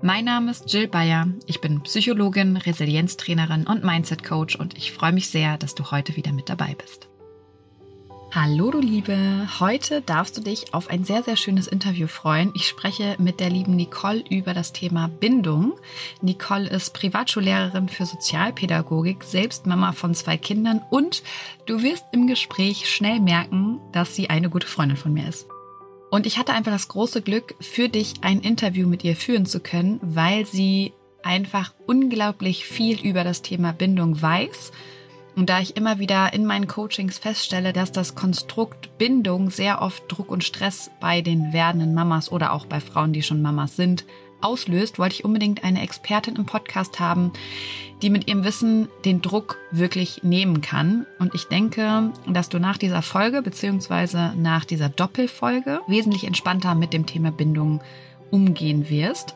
Mein Name ist Jill Bayer. Ich bin Psychologin, Resilienztrainerin und Mindset Coach und ich freue mich sehr, dass du heute wieder mit dabei bist. Hallo du Liebe, heute darfst du dich auf ein sehr, sehr schönes Interview freuen. Ich spreche mit der lieben Nicole über das Thema Bindung. Nicole ist Privatschullehrerin für Sozialpädagogik, selbst Mama von zwei Kindern und du wirst im Gespräch schnell merken, dass sie eine gute Freundin von mir ist. Und ich hatte einfach das große Glück, für dich ein Interview mit ihr führen zu können, weil sie einfach unglaublich viel über das Thema Bindung weiß. Und da ich immer wieder in meinen Coachings feststelle, dass das Konstrukt Bindung sehr oft Druck und Stress bei den werdenden Mamas oder auch bei Frauen, die schon Mamas sind, auslöst, wollte ich unbedingt eine Expertin im Podcast haben, die mit ihrem Wissen den Druck wirklich nehmen kann. Und ich denke, dass du nach dieser Folge beziehungsweise nach dieser Doppelfolge wesentlich entspannter mit dem Thema Bindung umgehen wirst.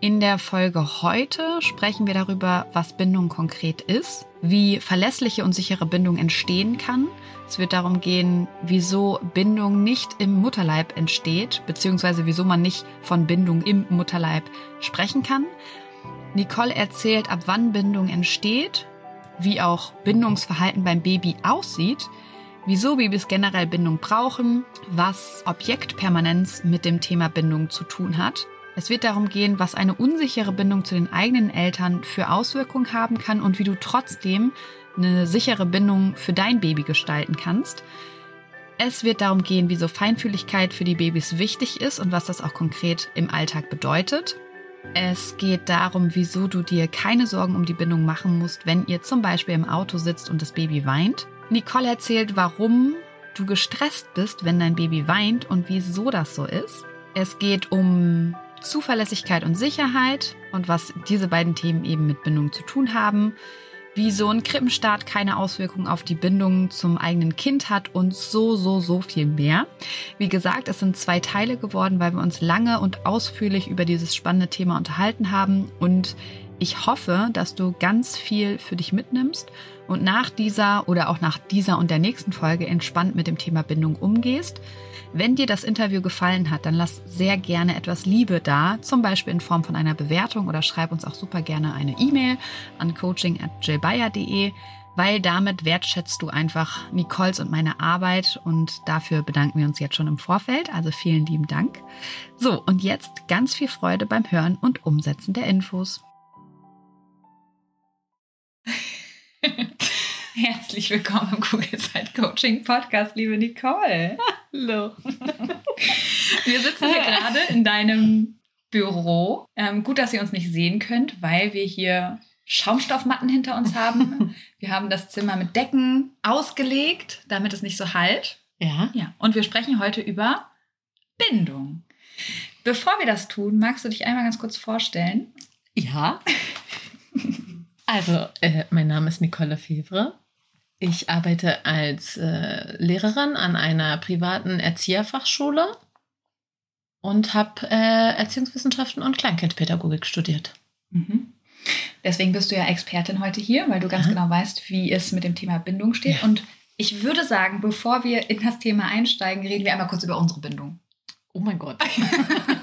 In der Folge heute sprechen wir darüber, was Bindung konkret ist, wie verlässliche und sichere Bindung entstehen kann. Es wird darum gehen, wieso Bindung nicht im Mutterleib entsteht, beziehungsweise wieso man nicht von Bindung im Mutterleib sprechen kann. Nicole erzählt, ab wann Bindung entsteht, wie auch Bindungsverhalten beim Baby aussieht, wieso Babys generell Bindung brauchen, was Objektpermanenz mit dem Thema Bindung zu tun hat. Es wird darum gehen, was eine unsichere Bindung zu den eigenen Eltern für Auswirkungen haben kann und wie du trotzdem eine sichere Bindung für dein Baby gestalten kannst. Es wird darum gehen, wieso Feinfühligkeit für die Babys wichtig ist und was das auch konkret im Alltag bedeutet. Es geht darum, wieso du dir keine Sorgen um die Bindung machen musst, wenn ihr zum Beispiel im Auto sitzt und das Baby weint. Nicole erzählt, warum du gestresst bist, wenn dein Baby weint und wieso das so ist. Es geht um Zuverlässigkeit und Sicherheit und was diese beiden Themen eben mit Bindung zu tun haben. Wie so ein Krippenstart keine Auswirkungen auf die Bindung zum eigenen Kind hat und so, so, so viel mehr. Wie gesagt, es sind zwei Teile geworden, weil wir uns lange und ausführlich über dieses spannende Thema unterhalten haben und ich hoffe, dass du ganz viel für dich mitnimmst und nach dieser oder auch nach dieser und der nächsten Folge entspannt mit dem Thema Bindung umgehst. Wenn dir das Interview gefallen hat, dann lass sehr gerne etwas Liebe da, zum Beispiel in Form von einer Bewertung oder schreib uns auch super gerne eine E-Mail an coaching@jillbayer.de, weil damit wertschätzt du einfach Nicoles und meine Arbeit und dafür bedanken wir uns jetzt schon im Vorfeld. Also vielen lieben Dank. So, und jetzt ganz viel Freude beim Hören und Umsetzen der Infos. Herzlich willkommen im Kugelzeit Coaching Podcast, liebe Nicole. Hallo. Wir sitzen hier gerade in deinem Büro. Ähm, gut, dass ihr uns nicht sehen könnt, weil wir hier Schaumstoffmatten hinter uns haben. Wir haben das Zimmer mit Decken ausgelegt, damit es nicht so halt. Ja. Ja. Und wir sprechen heute über Bindung. Bevor wir das tun, magst du dich einmal ganz kurz vorstellen? Ja. Also, äh, mein Name ist Nicole Fevre. Ich arbeite als äh, Lehrerin an einer privaten Erzieherfachschule und habe äh, Erziehungswissenschaften und Kleinkindpädagogik studiert. Mhm. Deswegen bist du ja Expertin heute hier, weil du ganz Ja. genau weißt, wie es mit dem Thema Bindung steht. Ja. Und ich würde sagen, bevor wir in das Thema einsteigen, reden wir einmal kurz über unsere Bindung. Oh mein Gott.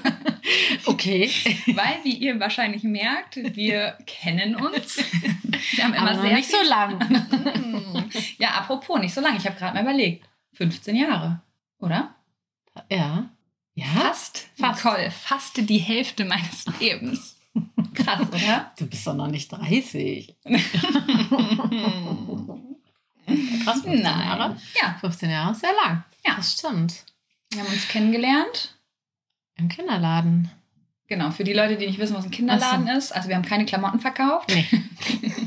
okay. Weil, wie ihr wahrscheinlich merkt, wir kennen uns. Wir haben immer Aber sehr nicht so lang. Ja, apropos, nicht so lange. Ich habe gerade mal überlegt. 15 Jahre, oder? ja. Ja. Fast. Fast. Nicole, fast die Hälfte meines Lebens. Krass, oder? Du bist doch noch nicht 30. Krass, 15 Nein. Jahre. Ja, 15 Jahre ist sehr lang. Ja. Das stimmt. wir haben uns kennengelernt. Im Kinderladen. Genau, für die Leute, die nicht wissen, was ein Kinderladen ist. Also wir haben keine Klamotten verkauft. Nee.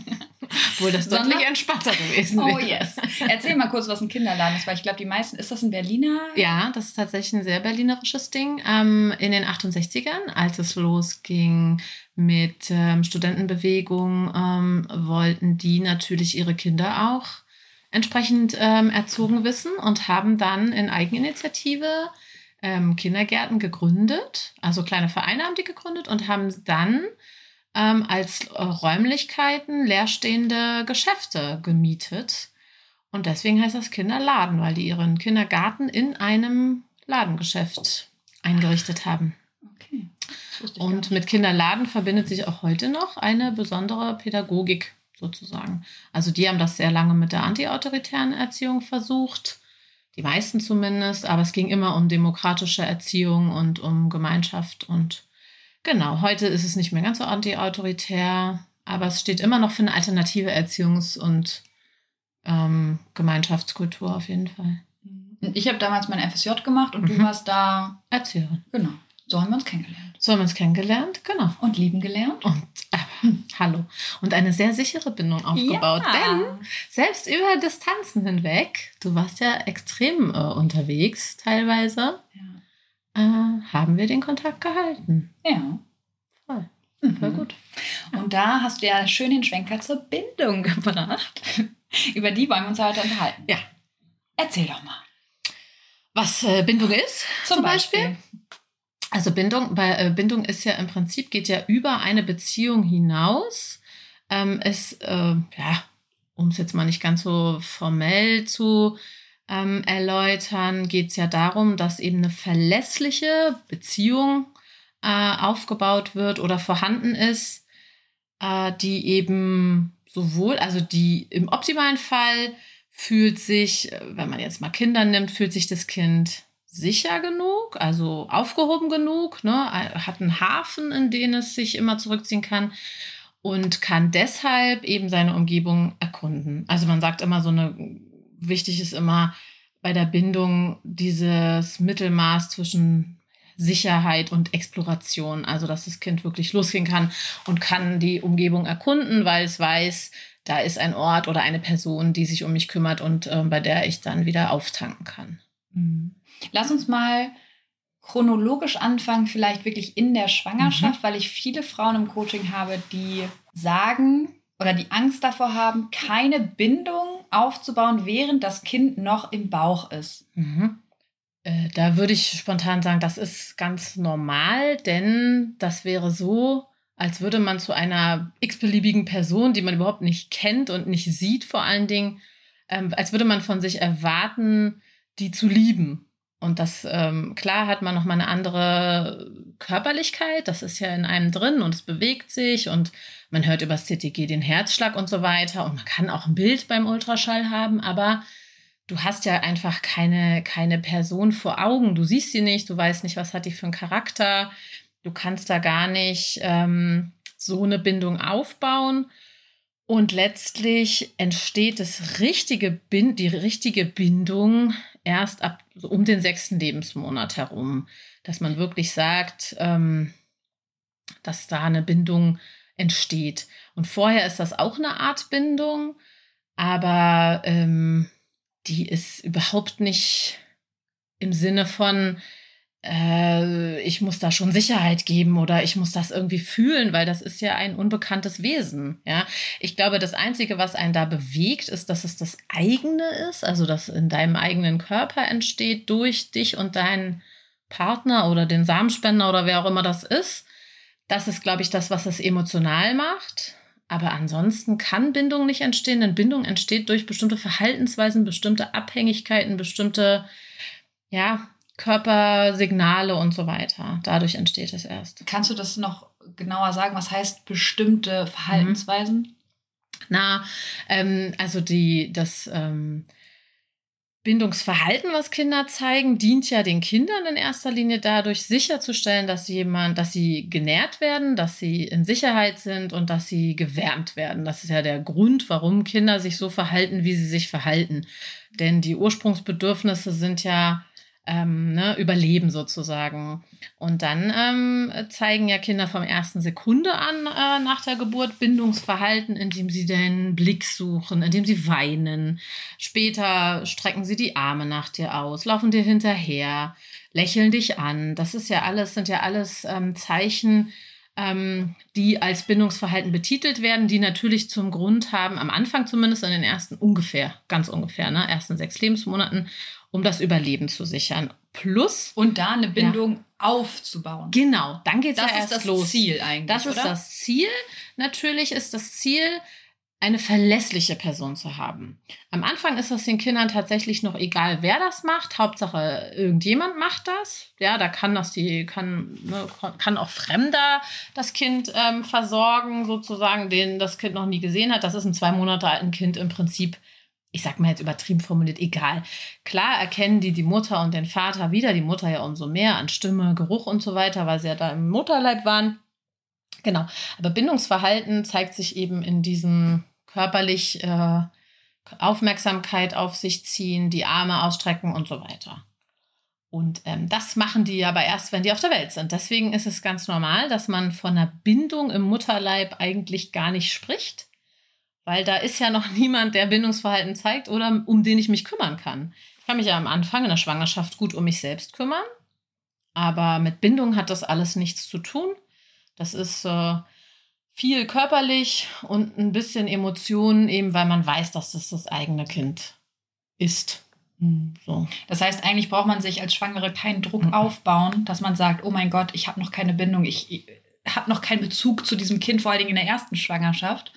Obwohl das Sondern- deutlich entspannter gewesen Oh wäre. yes. Erzähl mal kurz, was ein Kinderladen ist, weil ich glaube, die meisten, ist das ein Berliner? Ja, das ist tatsächlich ein sehr berlinerisches Ding. Ähm, in den 68ern, als es losging mit ähm, Studentenbewegung, ähm, wollten die natürlich ihre Kinder auch entsprechend ähm, erzogen wissen und haben dann in Eigeninitiative ähm, Kindergärten gegründet. Also kleine Vereine haben die gegründet und haben dann ähm, als äh, Räumlichkeiten leerstehende Geschäfte gemietet. Und deswegen heißt das Kinderladen, weil die ihren Kindergarten in einem Ladengeschäft eingerichtet haben. Okay. Und mit Kinderladen verbindet sich auch heute noch eine besondere Pädagogik sozusagen. Also die haben das sehr lange mit der antiautoritären Erziehung versucht, die meisten zumindest, aber es ging immer um demokratische Erziehung und um Gemeinschaft und genau, heute ist es nicht mehr ganz so antiautoritär, aber es steht immer noch für eine alternative Erziehungs- und ähm, Gemeinschaftskultur auf jeden Fall. Und Ich habe damals mein FSJ gemacht und du Mhm. warst da, Erzählerin. genau. So haben wir uns kennengelernt. So haben wir uns kennengelernt, genau. Und lieben gelernt. Und äh, hallo. Und eine sehr sichere Bindung aufgebaut. Denn selbst über Distanzen hinweg, du warst ja extrem äh, unterwegs teilweise, Ja. äh, haben wir den Kontakt gehalten. ja. Voll, Mhm. voll gut. Und da hast du ja schön den Schwenker zur Bindung gebracht. Über die wollen wir uns heute unterhalten. Ja. Erzähl doch mal. Was äh, Bindung ist, zum, Beispiel. Also Bindung, bei äh, Bindung ist ja im Prinzip, geht ja über eine Beziehung hinaus. Ähm, es, äh, ja, um es jetzt mal nicht ganz so formell zu ähm, erläutern, geht es ja darum, dass eben eine verlässliche Beziehung äh, aufgebaut wird oder vorhanden ist, äh, die eben sowohl, also die im optimalen Fall fühlt sich, äh, wenn man jetzt mal Kinder nimmt, fühlt sich das Kind sicher genug, also aufgehoben genug, ne, hat einen Hafen, in den es sich immer zurückziehen kann und kann deshalb eben seine Umgebung erkunden. Also man sagt immer so eine, wichtig ist immer bei der Bindung dieses Mittelmaß zwischen Sicherheit und Exploration, also dass das Kind wirklich losgehen kann und kann die Umgebung erkunden, weil es weiß, da ist ein Ort oder eine Person, die sich um mich kümmert und äh, bei der ich dann wieder auftanken kann. Mhm. Lass uns mal chronologisch anfangen, vielleicht wirklich in der Schwangerschaft, weil ich viele Frauen im Coaching habe, die sagen oder die Angst davor haben, keine Bindung aufzubauen, während das Kind noch im Bauch ist. Mhm. Äh, da würde ich spontan sagen, das ist ganz normal, denn das wäre so, als würde man zu einer x-beliebigen Person, die man überhaupt nicht kennt und nicht sieht, vor allen Dingen, ähm, als würde man von sich erwarten, die zu lieben. Und das, ähm, klar, hat man nochmal eine andere Körperlichkeit, das ist ja in einem drin und es bewegt sich und man hört über das CTG den Herzschlag und so weiter und man kann auch ein Bild beim Ultraschall haben, aber du hast ja einfach keine, keine Person vor Augen. Du siehst sie nicht, du weißt nicht, was hat die für einen Charakter. Du kannst da gar nicht ähm, so eine Bindung aufbauen. Und letztlich entsteht das richtige Bind, die richtige Bindung erst ab so um den sechsten Lebensmonat herum, dass man wirklich sagt, ähm, dass da eine Bindung entsteht. Und vorher ist das auch eine Art Bindung, aber ähm, die ist überhaupt nicht im Sinne von, äh, ich muss da schon Sicherheit geben oder ich muss das irgendwie fühlen, weil das ist ja ein unbekanntes Wesen. Ja, ich glaube, das Einzige, was einen da bewegt, ist, dass es das eigene ist, also dass in deinem eigenen Körper entsteht durch dich und deinen Partner oder den Samenspender oder wer auch immer das ist. Das ist, glaube ich, das, was es emotional macht. Aber ansonsten kann Bindung nicht entstehen, denn Bindung entsteht durch bestimmte Verhaltensweisen, bestimmte Abhängigkeiten, bestimmte, ja, Körpersignale und so weiter. Dadurch entsteht es erst. Kannst du das noch genauer sagen? Was heißt bestimmte Verhaltensweisen? Na, ähm, also die, das, ähm, Bindungsverhalten, was Kinder zeigen, dient ja den Kindern in erster Linie dadurch, sicherzustellen, dass jemand, dass sie genährt werden, dass sie in Sicherheit sind und dass sie gewärmt werden. Das ist ja der Grund, warum Kinder sich so verhalten, wie sie sich verhalten. Denn die Ursprungsbedürfnisse sind ja ähm, ne, Überleben sozusagen. Und dann ähm, zeigen ja Kinder vom ersten Sekunde an äh, nach der Geburt Bindungsverhalten, indem sie den Blick suchen, indem sie weinen. Später strecken sie die Arme nach dir aus, laufen dir hinterher, lächeln dich an. Das ist ja alles, sind ja alles ähm, Zeichen, ähm, die als Bindungsverhalten betitelt werden, die natürlich zum Grund haben, am Anfang zumindest in den ersten ungefähr, ganz ungefähr, ne, ersten sechs Lebensmonaten um das Überleben zu sichern. Plus. Und da eine Bindung ja. aufzubauen. Genau, dann geht es ja erst los. Das ist das Ziel eigentlich. Das ist oder? das Ziel. Natürlich ist das Ziel, eine verlässliche Person zu haben. Am Anfang ist das den Kindern tatsächlich noch egal, wer das macht. Hauptsache, irgendjemand macht das. Ja, da kann das die, kann, ne, kann auch Fremder das Kind ähm, versorgen, sozusagen, den das Kind noch nie gesehen hat. Das ist ein zwei Monate alten Kind im Prinzip ich sag mal jetzt übertrieben formuliert, egal. Klar erkennen die die Mutter und den Vater wieder, die Mutter ja umso mehr an Stimme, Geruch und so weiter, weil sie ja da im Mutterleib waren. Genau. Aber Bindungsverhalten zeigt sich eben in diesem körperlich äh, Aufmerksamkeit auf sich ziehen, die Arme ausstrecken und so weiter. Und ähm, das machen die aber erst, wenn die auf der Welt sind. Deswegen ist es ganz normal, dass man von einer Bindung im Mutterleib eigentlich gar nicht spricht weil da ist ja noch niemand, der Bindungsverhalten zeigt oder um den ich mich kümmern kann. Ich kann mich ja am Anfang in der Schwangerschaft gut um mich selbst kümmern, aber mit Bindung hat das alles nichts zu tun. Das ist äh, viel körperlich und ein bisschen Emotionen, eben weil man weiß, dass das das eigene Kind ist. Hm, so. Das heißt, eigentlich braucht man sich als Schwangere keinen Druck mhm. aufbauen, dass man sagt, oh mein Gott, ich habe noch keine Bindung, ich, ich habe noch keinen Bezug zu diesem Kind, vor allen Dingen in der ersten Schwangerschaft.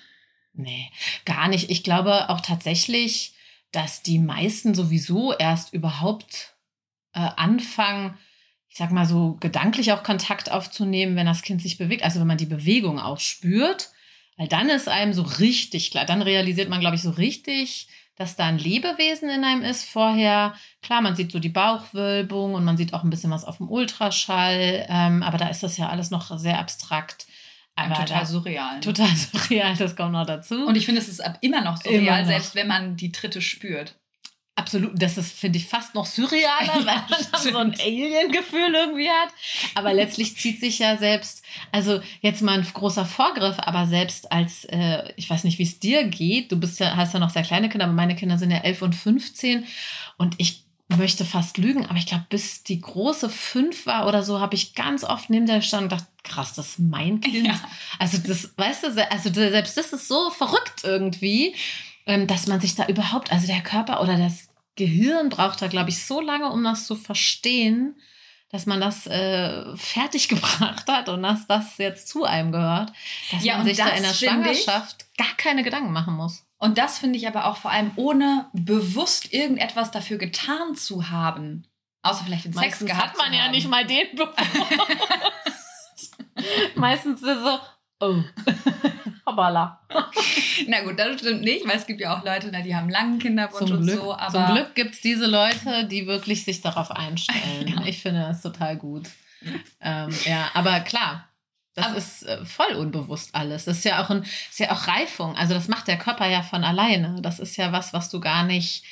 Nee, gar nicht. Ich glaube auch tatsächlich, dass die meisten sowieso erst überhaupt äh, anfangen, ich sag mal so, gedanklich auch Kontakt aufzunehmen, wenn das Kind sich bewegt. Also wenn man die Bewegung auch spürt, weil dann ist einem so richtig klar, dann realisiert man, glaube ich, so richtig, dass da ein Lebewesen in einem ist. Vorher, klar, man sieht so die Bauchwölbung und man sieht auch ein bisschen was auf dem Ultraschall, ähm, aber da ist das ja alles noch sehr abstrakt. Aber total surreal. Total surreal, das kommt noch dazu. Und ich finde, es ist immer noch surreal, immer noch. selbst wenn man die dritte spürt. Absolut, das ist, finde ich, fast noch surrealer, weil man so ein Alien-Gefühl irgendwie hat. Aber letztlich zieht sich ja selbst, also jetzt mal ein großer Vorgriff, aber selbst als, äh, ich weiß nicht, wie es dir geht, du bist ja, hast ja noch sehr kleine Kinder, aber meine Kinder sind ja elf und 15 und ich möchte fast lügen, aber ich glaube, bis die große fünf war oder so, habe ich ganz oft neben der gestanden und gedacht, krass, das ist mein Kind. Ja. Also das, weißt du, also selbst das ist so verrückt irgendwie, ähm, dass man sich da überhaupt, also der Körper oder das Gehirn braucht da, glaube ich, so lange, um das zu verstehen, dass man das äh, fertig gebracht hat und dass das jetzt zu einem gehört, dass ja, man sich da in der Schwangerschaft gar keine Gedanken machen muss. Und das finde ich aber auch vor allem ohne bewusst irgendetwas dafür getan zu haben. Außer vielleicht den Sex Meistens gehabt hat man ja nicht mal den bewusst. Meistens ist es so, oh. Hoppala. Na gut, das stimmt nicht, weil es gibt ja auch Leute, die haben langen Kinderwunsch zum und Glück, so. Aber zum Glück gibt es diese Leute, die wirklich sich darauf einstellen. genau. Ich finde das total gut. Ähm, ja, aber klar, das aber ist äh, voll unbewusst alles. Das ist ja auch ein, ist ja auch Reifung. Also das macht der Körper ja von alleine. Das ist ja was, was du gar nicht.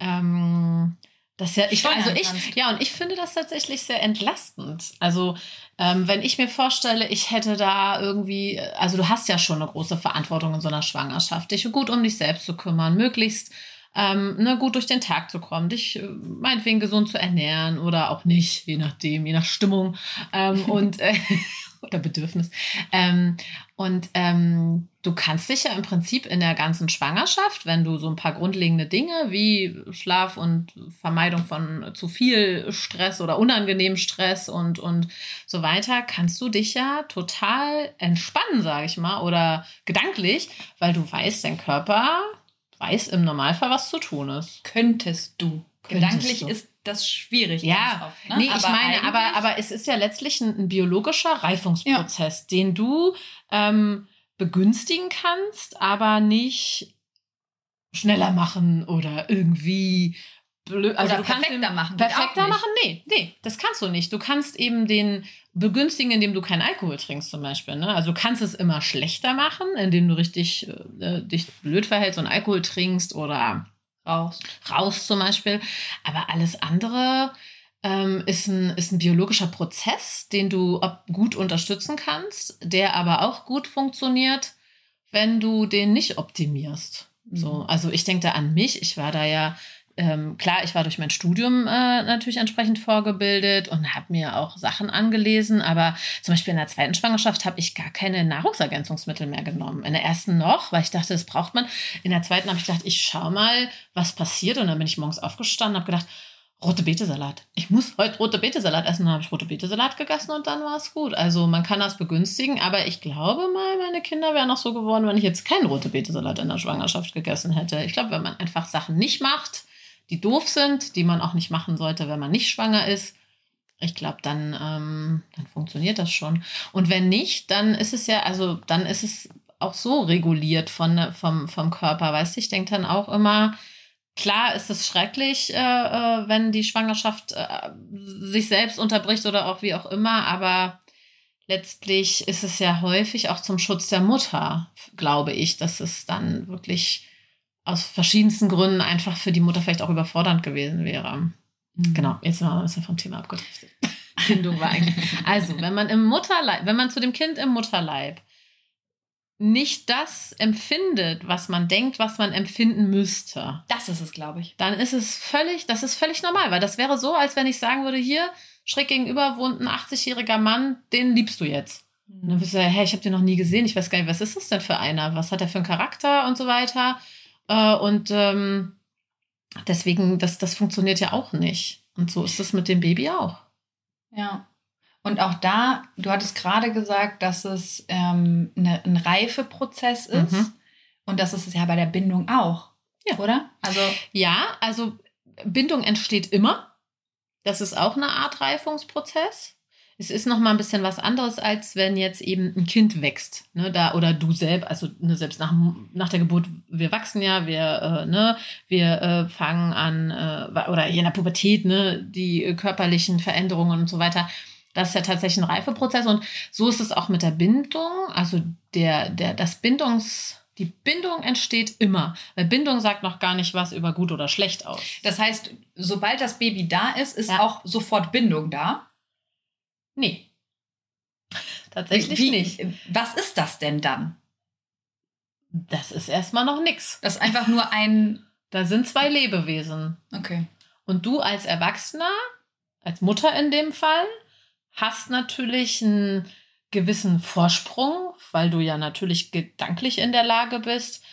Ähm, das ja, ich, also ich, ja, und ich finde das tatsächlich sehr entlastend. Also, ähm, wenn ich mir vorstelle, ich hätte da irgendwie, also du hast ja schon eine große Verantwortung in so einer Schwangerschaft, dich gut um dich selbst zu kümmern, möglichst ähm, ne, gut durch den Tag zu kommen, dich äh, meinetwegen gesund zu ernähren oder auch nicht, je nachdem, je nach Stimmung. Ähm, und äh, oder Bedürfnis. Ähm, und ähm, du kannst dich ja im Prinzip in der ganzen Schwangerschaft, wenn du so ein paar grundlegende Dinge wie Schlaf und Vermeidung von zu viel Stress oder unangenehmen Stress und, und so weiter, kannst du dich ja total entspannen, sage ich mal, oder gedanklich, weil du weißt, dein Körper weiß im Normalfall, was zu tun ist. Könntest du. Gedanklich ist das schwierig. Ja, oft, ne? nee, aber ich meine, aber, aber es ist ja letztlich ein, ein biologischer Reifungsprozess, ja. den du ähm, begünstigen kannst, aber nicht schneller machen oder irgendwie blöd. Also Oder perfekter machen. Perfekter machen? Nee, nee, das kannst du nicht. Du kannst eben den begünstigen, indem du keinen Alkohol trinkst zum Beispiel. Ne? Also du kannst es immer schlechter machen, indem du richtig äh, dich blöd verhältst und Alkohol trinkst oder Raus. raus zum Beispiel. Aber alles andere ähm, ist, ein, ist ein biologischer Prozess, den du gut unterstützen kannst, der aber auch gut funktioniert, wenn du den nicht optimierst. So, Mhm. also ich denke da an mich. Ich war da ja ähm, klar, ich war durch mein Studium äh, natürlich entsprechend vorgebildet und habe mir auch Sachen angelesen, aber zum Beispiel in der zweiten Schwangerschaft habe ich gar keine Nahrungsergänzungsmittel mehr genommen. In der ersten noch, weil ich dachte, das braucht man. In der zweiten habe ich gedacht, ich schau mal, was passiert. Und dann bin ich morgens aufgestanden und habe gedacht, rote Betesalat. Ich muss heute rote Betesalat essen. Dann habe ich rote Betesalat gegessen und dann war es gut. Also man kann das begünstigen, aber ich glaube mal, meine Kinder wären noch so geworden, wenn ich jetzt keinen rote Betesalat in der Schwangerschaft gegessen hätte. Ich glaube, wenn man einfach Sachen nicht macht, die doof sind, die man auch nicht machen sollte, wenn man nicht schwanger ist, ich glaube, dann, ähm, dann funktioniert das schon. Und wenn nicht, dann ist es ja, also dann ist es auch so reguliert von, vom, vom Körper, weißt du? Ich denke dann auch immer, klar ist es schrecklich, äh, äh, wenn die Schwangerschaft äh, sich selbst unterbricht oder auch wie auch immer, aber letztlich ist es ja häufig auch zum Schutz der Mutter, glaube ich, dass es dann wirklich aus verschiedensten Gründen einfach für die Mutter vielleicht auch überfordernd gewesen wäre. Genau, jetzt sind wir ein bisschen vom Thema abgedriftet. Bindung war eigentlich. Also, wenn man im Mutterleib, wenn man zu dem Kind im Mutterleib nicht das empfindet, was man denkt, was man empfinden müsste, Das ist es, glaube ich. dann ist es völlig, das ist völlig normal, weil das wäre so, als wenn ich sagen würde, hier, schräg gegenüber wohnt ein 80-jähriger Mann, den liebst du jetzt. Und dann wirst du sagen, hey, ich habe den noch nie gesehen, ich weiß gar nicht, was ist das denn für einer? Was hat er für einen Charakter und so weiter? Äh, und ähm, deswegen, das, das funktioniert ja auch nicht. Und so ist es mit dem Baby auch. Ja. Und auch da, du hattest gerade gesagt, dass es ähm, eine, ein Reifeprozess ist. Mhm. Und das ist es ja bei der Bindung auch. Ja. Oder? Also, Ja, also Bindung entsteht immer. Das ist auch eine Art Reifungsprozess. Es ist noch mal ein bisschen was anderes, als wenn jetzt eben ein Kind wächst, ne, da oder du selbst, also ne, selbst nach, nach der Geburt, wir wachsen ja, wir, äh, ne, wir äh, fangen an äh, oder in der Pubertät, ne, die äh, körperlichen Veränderungen und so weiter. Das ist ja tatsächlich ein Reifeprozess und so ist es auch mit der Bindung. Also der, der, das Bindungs, die Bindung entsteht immer, weil Bindung sagt noch gar nicht was über gut oder schlecht aus. das heißt, sobald das Baby da ist, ist Ja. auch sofort Bindung da. Nee. Tatsächlich Wie- nicht. Was ist das denn dann? Das ist erstmal noch nix. Das ist einfach nur ein. Da sind zwei Lebewesen. Okay. Und du als Erwachsener, als Mutter in dem Fall, hast natürlich einen gewissen Vorsprung, weil du ja natürlich gedanklich in der Lage bist,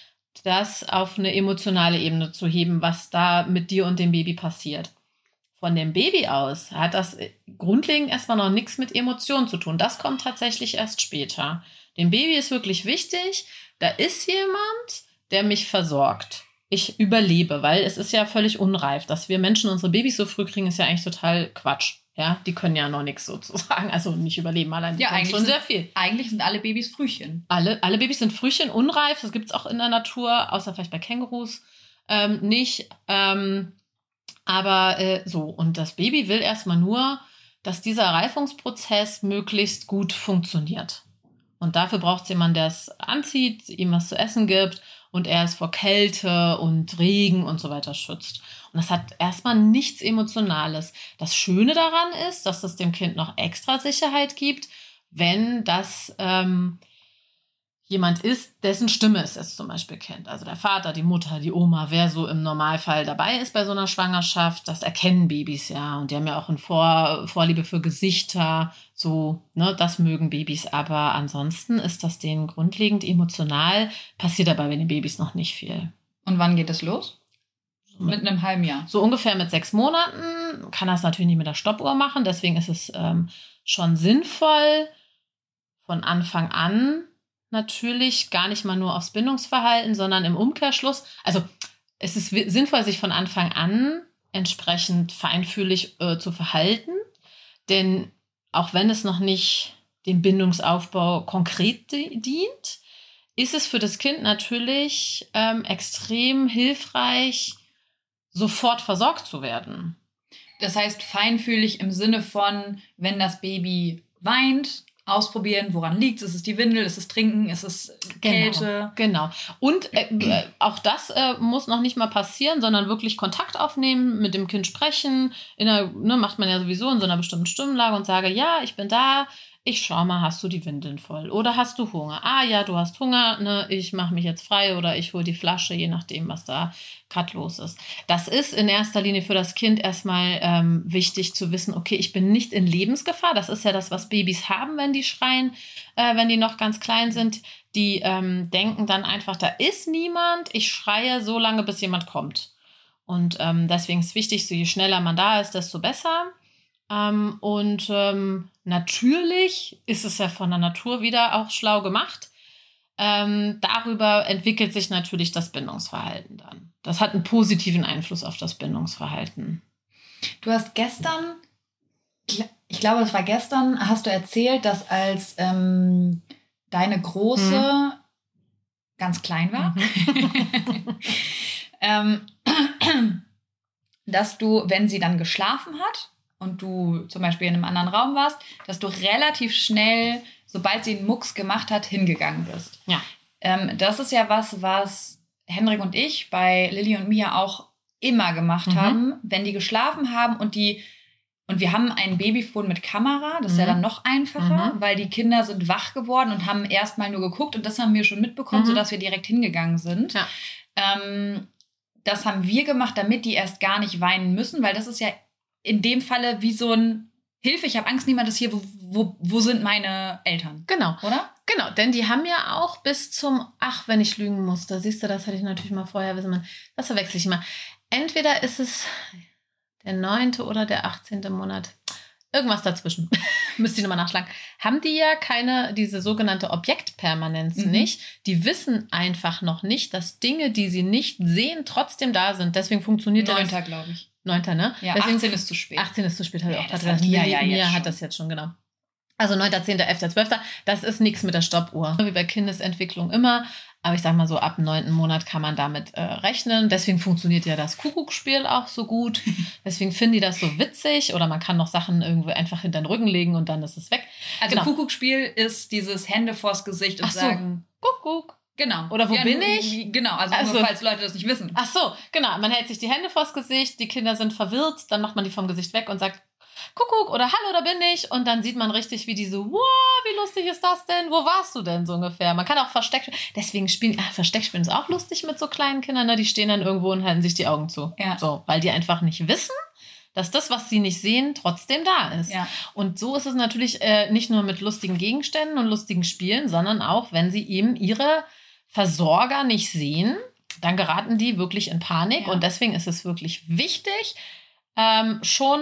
das auf eine emotionale Ebene zu heben, was da mit dir und dem Baby passiert. Von dem Baby aus hat das grundlegend erstmal noch nichts mit Emotionen zu tun. Das kommt tatsächlich erst später. Dem Baby ist wirklich wichtig, da ist jemand, der mich versorgt. Ich überlebe, weil es ist ja völlig unreif. Dass wir Menschen unsere Babys so früh kriegen, ist ja eigentlich total Quatsch. Ja, die können ja noch nichts sozusagen. Also nicht überleben, allein die Ja, können eigentlich schon sind- sehr viel. Eigentlich sind alle Babys Frühchen. Alle, alle Babys sind Frühchen, unreif. Das gibt es auch in der Natur, außer vielleicht bei Kängurus ähm, nicht. Ähm, aber äh, so, und das Baby will erstmal nur, dass dieser Reifungsprozess möglichst gut funktioniert. Und dafür braucht es jemanden, der es anzieht, ihm was zu essen gibt und er es vor Kälte und Regen und so weiter schützt. Und das hat erstmal nichts Emotionales. Das Schöne daran ist, dass es dem Kind noch extra Sicherheit gibt, wenn das ähm, jemand ist, dessen Stimme es jetzt zum Beispiel kennt. Also der Vater, die Mutter, die Oma, wer so im Normalfall dabei ist bei so einer Schwangerschaft, das erkennen Babys ja. Und die haben ja auch eine Vor Vorliebe für Gesichter, so, ne, das mögen Babys. Aber ansonsten ist das denen grundlegend emotional, passiert dabei bei den Babys noch nicht viel. Und wann geht es los? Mit einem halben Jahr. So ungefähr mit sechs Monaten kann das natürlich nicht mit der Stoppuhr machen. Deswegen ist es ähm, schon sinnvoll, von Anfang an natürlich gar nicht mal nur aufs Bindungsverhalten, sondern im Umkehrschluss. Also es ist sinnvoll, sich von Anfang an entsprechend feinfühlig äh, zu verhalten. Denn auch wenn es noch nicht dem Bindungsaufbau konkret di- dient, ist es für das Kind natürlich ähm, extrem hilfreich, sofort versorgt zu werden. Das heißt, feinfühlig im Sinne von, wenn das Baby weint, ausprobieren, woran liegt es. Ist es die Windel, ist es Trinken, ist es Kälte? Genau. Und äh, äh, auch das äh, muss noch nicht mal passieren, sondern wirklich Kontakt aufnehmen, mit dem Kind sprechen. In einer, ne, macht man ja sowieso in so einer bestimmten Stimmlage und sage, ja, ich bin da, ich schau mal, hast du die Windeln voll oder hast du Hunger? Ah ja, du hast Hunger, ne, ich mache mich jetzt frei oder ich hole die Flasche, je nachdem, was da gerade los ist. Das ist in erster Linie für das Kind erstmal ähm, wichtig zu wissen, okay, ich bin nicht in Lebensgefahr. Das ist ja das, was Babys haben, wenn die schreien, äh, wenn die noch ganz klein sind. Die ähm, denken dann einfach, da ist niemand, ich schreie so lange, bis jemand kommt. Und ähm, deswegen ist wichtig, so je schneller man da ist, desto besser. Ähm, und ähm, natürlich ist es ja von der Natur wieder auch schlau gemacht. Ähm, darüber entwickelt sich natürlich das Bindungsverhalten dann. Das hat einen positiven Einfluss auf das Bindungsverhalten. Du hast gestern, ich glaube, es war gestern, hast du erzählt, dass als ähm, deine Große mhm. ganz klein war, mhm. ähm, dass du, wenn sie dann geschlafen hat, und du zum Beispiel in einem anderen Raum warst, dass du relativ schnell, sobald sie einen Mucks gemacht hat, hingegangen bist. Ja. Ähm, das ist ja was, was Henrik und ich bei Lilly und Mia auch immer gemacht mhm. haben, wenn die geschlafen haben und die und wir haben ein Babyphone mit Kamera, das ist ja mhm. dann noch einfacher, mhm. weil die Kinder sind wach geworden und haben erstmal nur geguckt und das haben wir schon mitbekommen, mhm. sodass wir direkt hingegangen sind. Ja. Ähm, das haben wir gemacht, damit die erst gar nicht weinen müssen, weil das ist ja in dem Falle wie so ein Hilfe, ich habe Angst, niemand ist hier, wo, wo, wo sind meine Eltern? Genau. Oder? Genau, denn die haben ja auch bis zum, ach, wenn ich lügen muss, da siehst du, das hatte ich natürlich mal vorher wissen, das verwechsel ich immer. Entweder ist es der neunte oder der 18. Monat. Irgendwas dazwischen. Müsste ich nochmal nachschlagen. Haben die ja keine, diese sogenannte Objektpermanenz mhm. nicht. Die wissen einfach noch nicht, dass Dinge, die sie nicht sehen, trotzdem da sind. Deswegen funktioniert Neunter, das. glaube ich. 9. ne? Ja, Deswegen 18 ist zu spät. 18 ist zu spät, habe ich auch gedacht. Mia, ja, Mia hat das jetzt schon, genau. Also 9., 10., 11., 12., das ist nichts mit der Stoppuhr. Wie bei Kindesentwicklung immer. Aber ich sage mal so, ab dem neunten Monat kann man damit äh, rechnen. Deswegen funktioniert ja das Kuckuckspiel auch so gut. Deswegen finden die das so witzig. Oder man kann noch Sachen irgendwo einfach hinter den Rücken legen und dann ist es weg. Also genau. Kuckuckspiel ist dieses Hände vors Gesicht und Ach so. sagen Kuckuck. Genau. Oder wo ja, bin ich? Genau, also, also nur, falls Leute das nicht wissen. Ach so, genau. Man hält sich die Hände vors Gesicht, die Kinder sind verwirrt, dann macht man die vom Gesicht weg und sagt, Kuckuck oder Hallo, da bin ich. Und dann sieht man richtig, wie die so, wow, wie lustig ist das denn? Wo warst du denn so ungefähr? Man kann auch Versteck, deswegen spielen, ach, Versteckspielen ist auch lustig mit so kleinen Kindern, ne? die stehen dann irgendwo und halten sich die Augen zu. Ja. So, weil die einfach nicht wissen, dass das, was sie nicht sehen, trotzdem da ist. Ja. Und so ist es natürlich äh, nicht nur mit lustigen Gegenständen und lustigen Spielen, sondern auch, wenn sie eben ihre Versorger nicht sehen, dann geraten die wirklich in Panik. Ja. Und deswegen ist es wirklich wichtig, ähm, schon,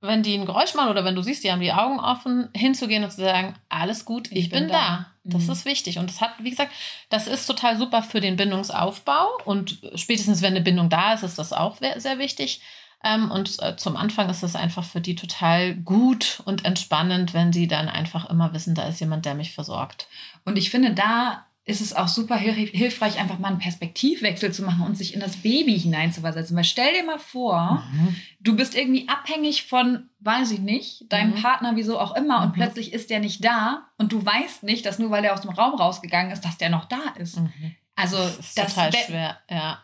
wenn die ein Geräusch machen oder wenn du siehst, die haben die Augen offen, hinzugehen und zu sagen, alles gut, ich, ich bin, bin, da. da. Das mhm. ist wichtig. Und das hat, wie gesagt, das ist total super für den Bindungsaufbau. Und spätestens, wenn eine Bindung da ist, ist das auch sehr wichtig. Ähm, und äh, zum Anfang ist es einfach für die total gut und entspannend, wenn sie dann einfach immer wissen, da ist jemand, der mich versorgt. Und ich finde, da ist es auch super hilfreich, einfach mal einen Perspektivwechsel zu machen und sich in das Baby hineinzuversetzen. Weil stell dir mal vor, mhm. du bist irgendwie abhängig von, weiß ich nicht, deinem mhm. Partner, wieso auch immer, und mhm. plötzlich ist der nicht da und du weißt nicht, dass nur weil der aus dem Raum rausgegangen ist, dass der noch da ist. Mhm. Also das ist das total schwer, ja.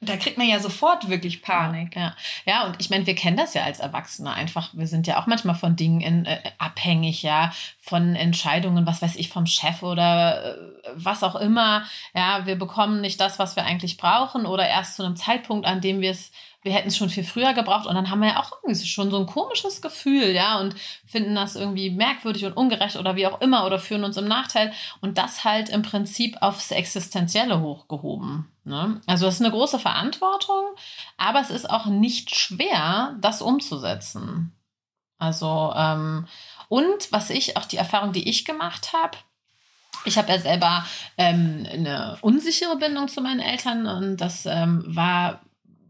Da kriegt man ja sofort wirklich Panik. Ja, ja und ich meine, wir kennen das ja als Erwachsene einfach. Wir sind ja auch manchmal von Dingen in, äh, abhängig, ja, von Entscheidungen, was weiß ich, vom Chef oder äh, was auch immer. Ja, wir bekommen nicht das, was wir eigentlich brauchen oder erst zu einem Zeitpunkt, an dem wir es wir hätten es schon viel früher gebraucht und dann haben wir ja auch irgendwie schon so ein komisches Gefühl, ja, und finden das irgendwie merkwürdig und ungerecht oder wie auch immer oder führen uns im Nachteil und das halt im Prinzip aufs Existenzielle hochgehoben. Ne? Also es ist eine große Verantwortung, aber es ist auch nicht schwer, das umzusetzen. Also, ähm, und was ich, auch die Erfahrung, die ich gemacht habe, ich habe ja selber ähm, eine unsichere Bindung zu meinen Eltern und das ähm, war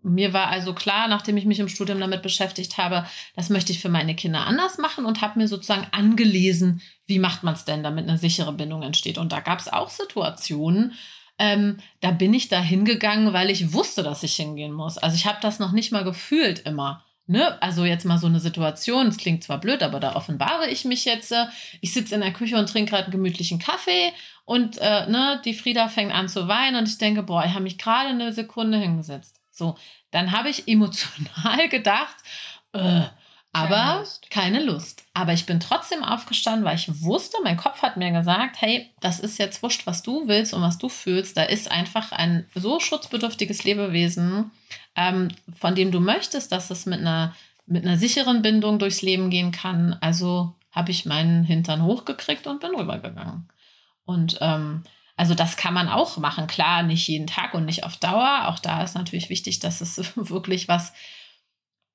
mir war also klar, nachdem ich mich im Studium damit beschäftigt habe, das möchte ich für meine Kinder anders machen und habe mir sozusagen angelesen, wie macht man es denn, damit eine sichere Bindung entsteht. Und da gab es auch Situationen, ähm, da bin ich da hingegangen, weil ich wusste, dass ich hingehen muss. Also ich habe das noch nicht mal gefühlt immer. Ne? Also jetzt mal so eine Situation, es klingt zwar blöd, aber da offenbare ich mich jetzt. Ich sitze in der Küche und trinke gerade einen gemütlichen Kaffee und äh, ne, die Frieda fängt an zu weinen und ich denke, boah, ich habe mich gerade eine Sekunde hingesetzt. So, dann habe ich emotional gedacht, äh, aber keine Lust. keine Lust. Aber ich bin trotzdem aufgestanden, weil ich wusste, mein Kopf hat mir gesagt, hey, das ist jetzt wurscht, was du willst und was du fühlst. Da ist einfach ein so schutzbedürftiges Lebewesen, ähm, von dem du möchtest, dass es mit einer, mit einer sicheren Bindung durchs Leben gehen kann. Also habe ich meinen Hintern hochgekriegt und bin rübergegangen. Und ähm, also das kann man auch machen. Klar, nicht jeden Tag und nicht auf Dauer. Auch da ist natürlich wichtig, dass es wirklich was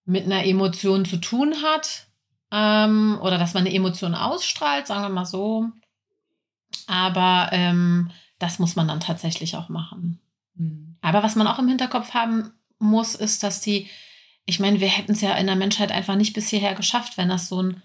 mit einer Emotion zu tun hat ähm, oder dass man eine Emotion ausstrahlt, sagen wir mal so. Aber ähm, das muss man dann tatsächlich auch machen. Mhm. Aber was man auch im Hinterkopf haben muss, ist, dass die, ich meine, wir hätten es ja in der Menschheit einfach nicht bis hierher geschafft, wenn das so ein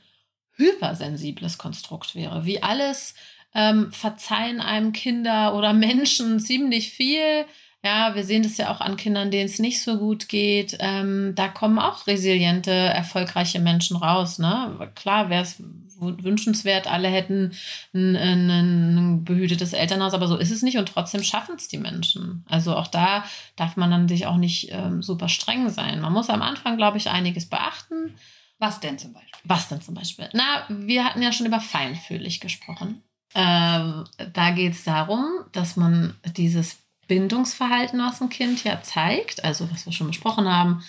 hypersensibles Konstrukt wäre. Wie alles ähm, verzeihen einem Kinder oder Menschen ziemlich viel ja, wir sehen das ja auch an Kindern, denen es nicht so gut geht. Ähm, da kommen auch resiliente, erfolgreiche Menschen raus. Ne? Klar wäre es wünschenswert, alle hätten ein, ein, ein, behütetes Elternhaus, aber so ist es nicht und trotzdem schaffen es die Menschen. Also auch da darf man dann sich auch nicht ähm, super streng sein. Man muss am Anfang, glaube ich, einiges beachten. Was denn zum Beispiel? Was denn zum Beispiel? Na, wir hatten ja schon über feinfühlig gesprochen. Ähm, da geht es darum, dass man dieses Bindungsverhalten, was ein Kind ja zeigt, also was wir schon besprochen haben,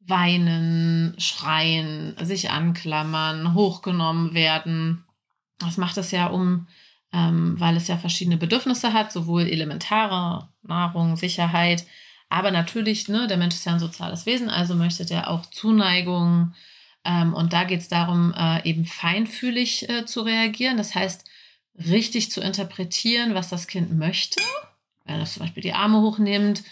weinen, schreien, sich anklammern, hochgenommen werden. Das macht es ja um, ähm, weil es ja verschiedene Bedürfnisse hat, sowohl elementare Nahrung, Sicherheit, aber natürlich, ne, der Mensch ist ja ein soziales Wesen, also möchte der auch Zuneigung. Ähm, und da geht es darum, äh, eben feinfühlig äh, zu reagieren. Das heißt, richtig zu interpretieren, was das Kind möchte wenn es zum Beispiel die Arme hochnimmt,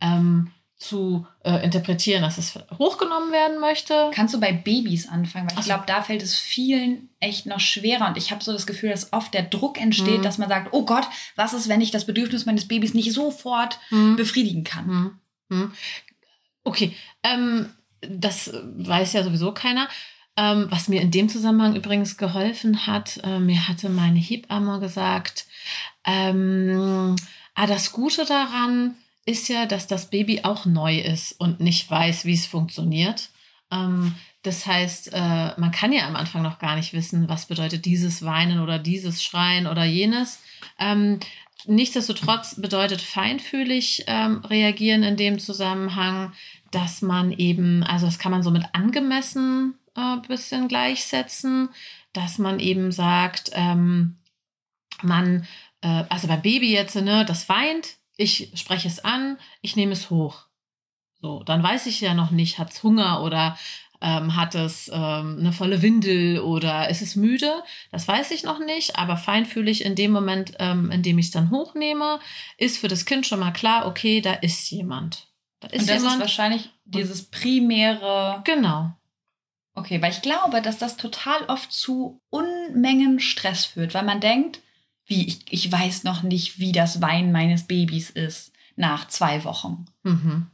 ähm, zu äh, interpretieren, dass es hochgenommen werden möchte. Kannst du bei Babys anfangen? Weil ich glaube, da fällt es vielen echt noch schwerer. Und ich habe so das Gefühl, dass oft der Druck entsteht, mhm. dass man sagt, oh Gott, was ist, wenn ich das Bedürfnis meines Babys nicht sofort mhm. befriedigen kann? Mhm. mhm. Okay, ähm, das weiß ja sowieso keiner. Ähm, was mir in dem Zusammenhang übrigens geholfen hat, äh, mir hatte meine Hebamme gesagt, ähm, Ah, das Gute daran ist ja, dass das Baby auch neu ist und nicht weiß, wie es funktioniert. Ähm, das heißt, äh, man kann ja am Anfang noch gar nicht wissen, was bedeutet dieses Weinen oder dieses Schreien oder jenes. Ähm, nichtsdestotrotz bedeutet feinfühlig ähm, reagieren in dem Zusammenhang, dass man eben, also das kann man so mit angemessen ein äh, bisschen gleichsetzen, dass man eben sagt, ähm, man äh, also beim Baby jetzt, ne, das weint, ich spreche es an, ich nehme es hoch. So, dann weiß ich ja noch nicht, hat es Hunger oder ähm, hat es ähm, eine volle Windel oder ist es müde? Das weiß ich noch nicht, aber feinfühlig in dem Moment, ähm, in dem ich es dann hochnehme, ist für das Kind schon mal klar, okay, da ist jemand. Da ist Und das jemand. ist wahrscheinlich dieses primäre. Genau. Okay, weil ich glaube, dass das total oft zu Unmengen Stress führt, weil man denkt, wie ich, ich weiß noch nicht, wie das Weinen meines Babys ist nach zwei Wochen. Mhm.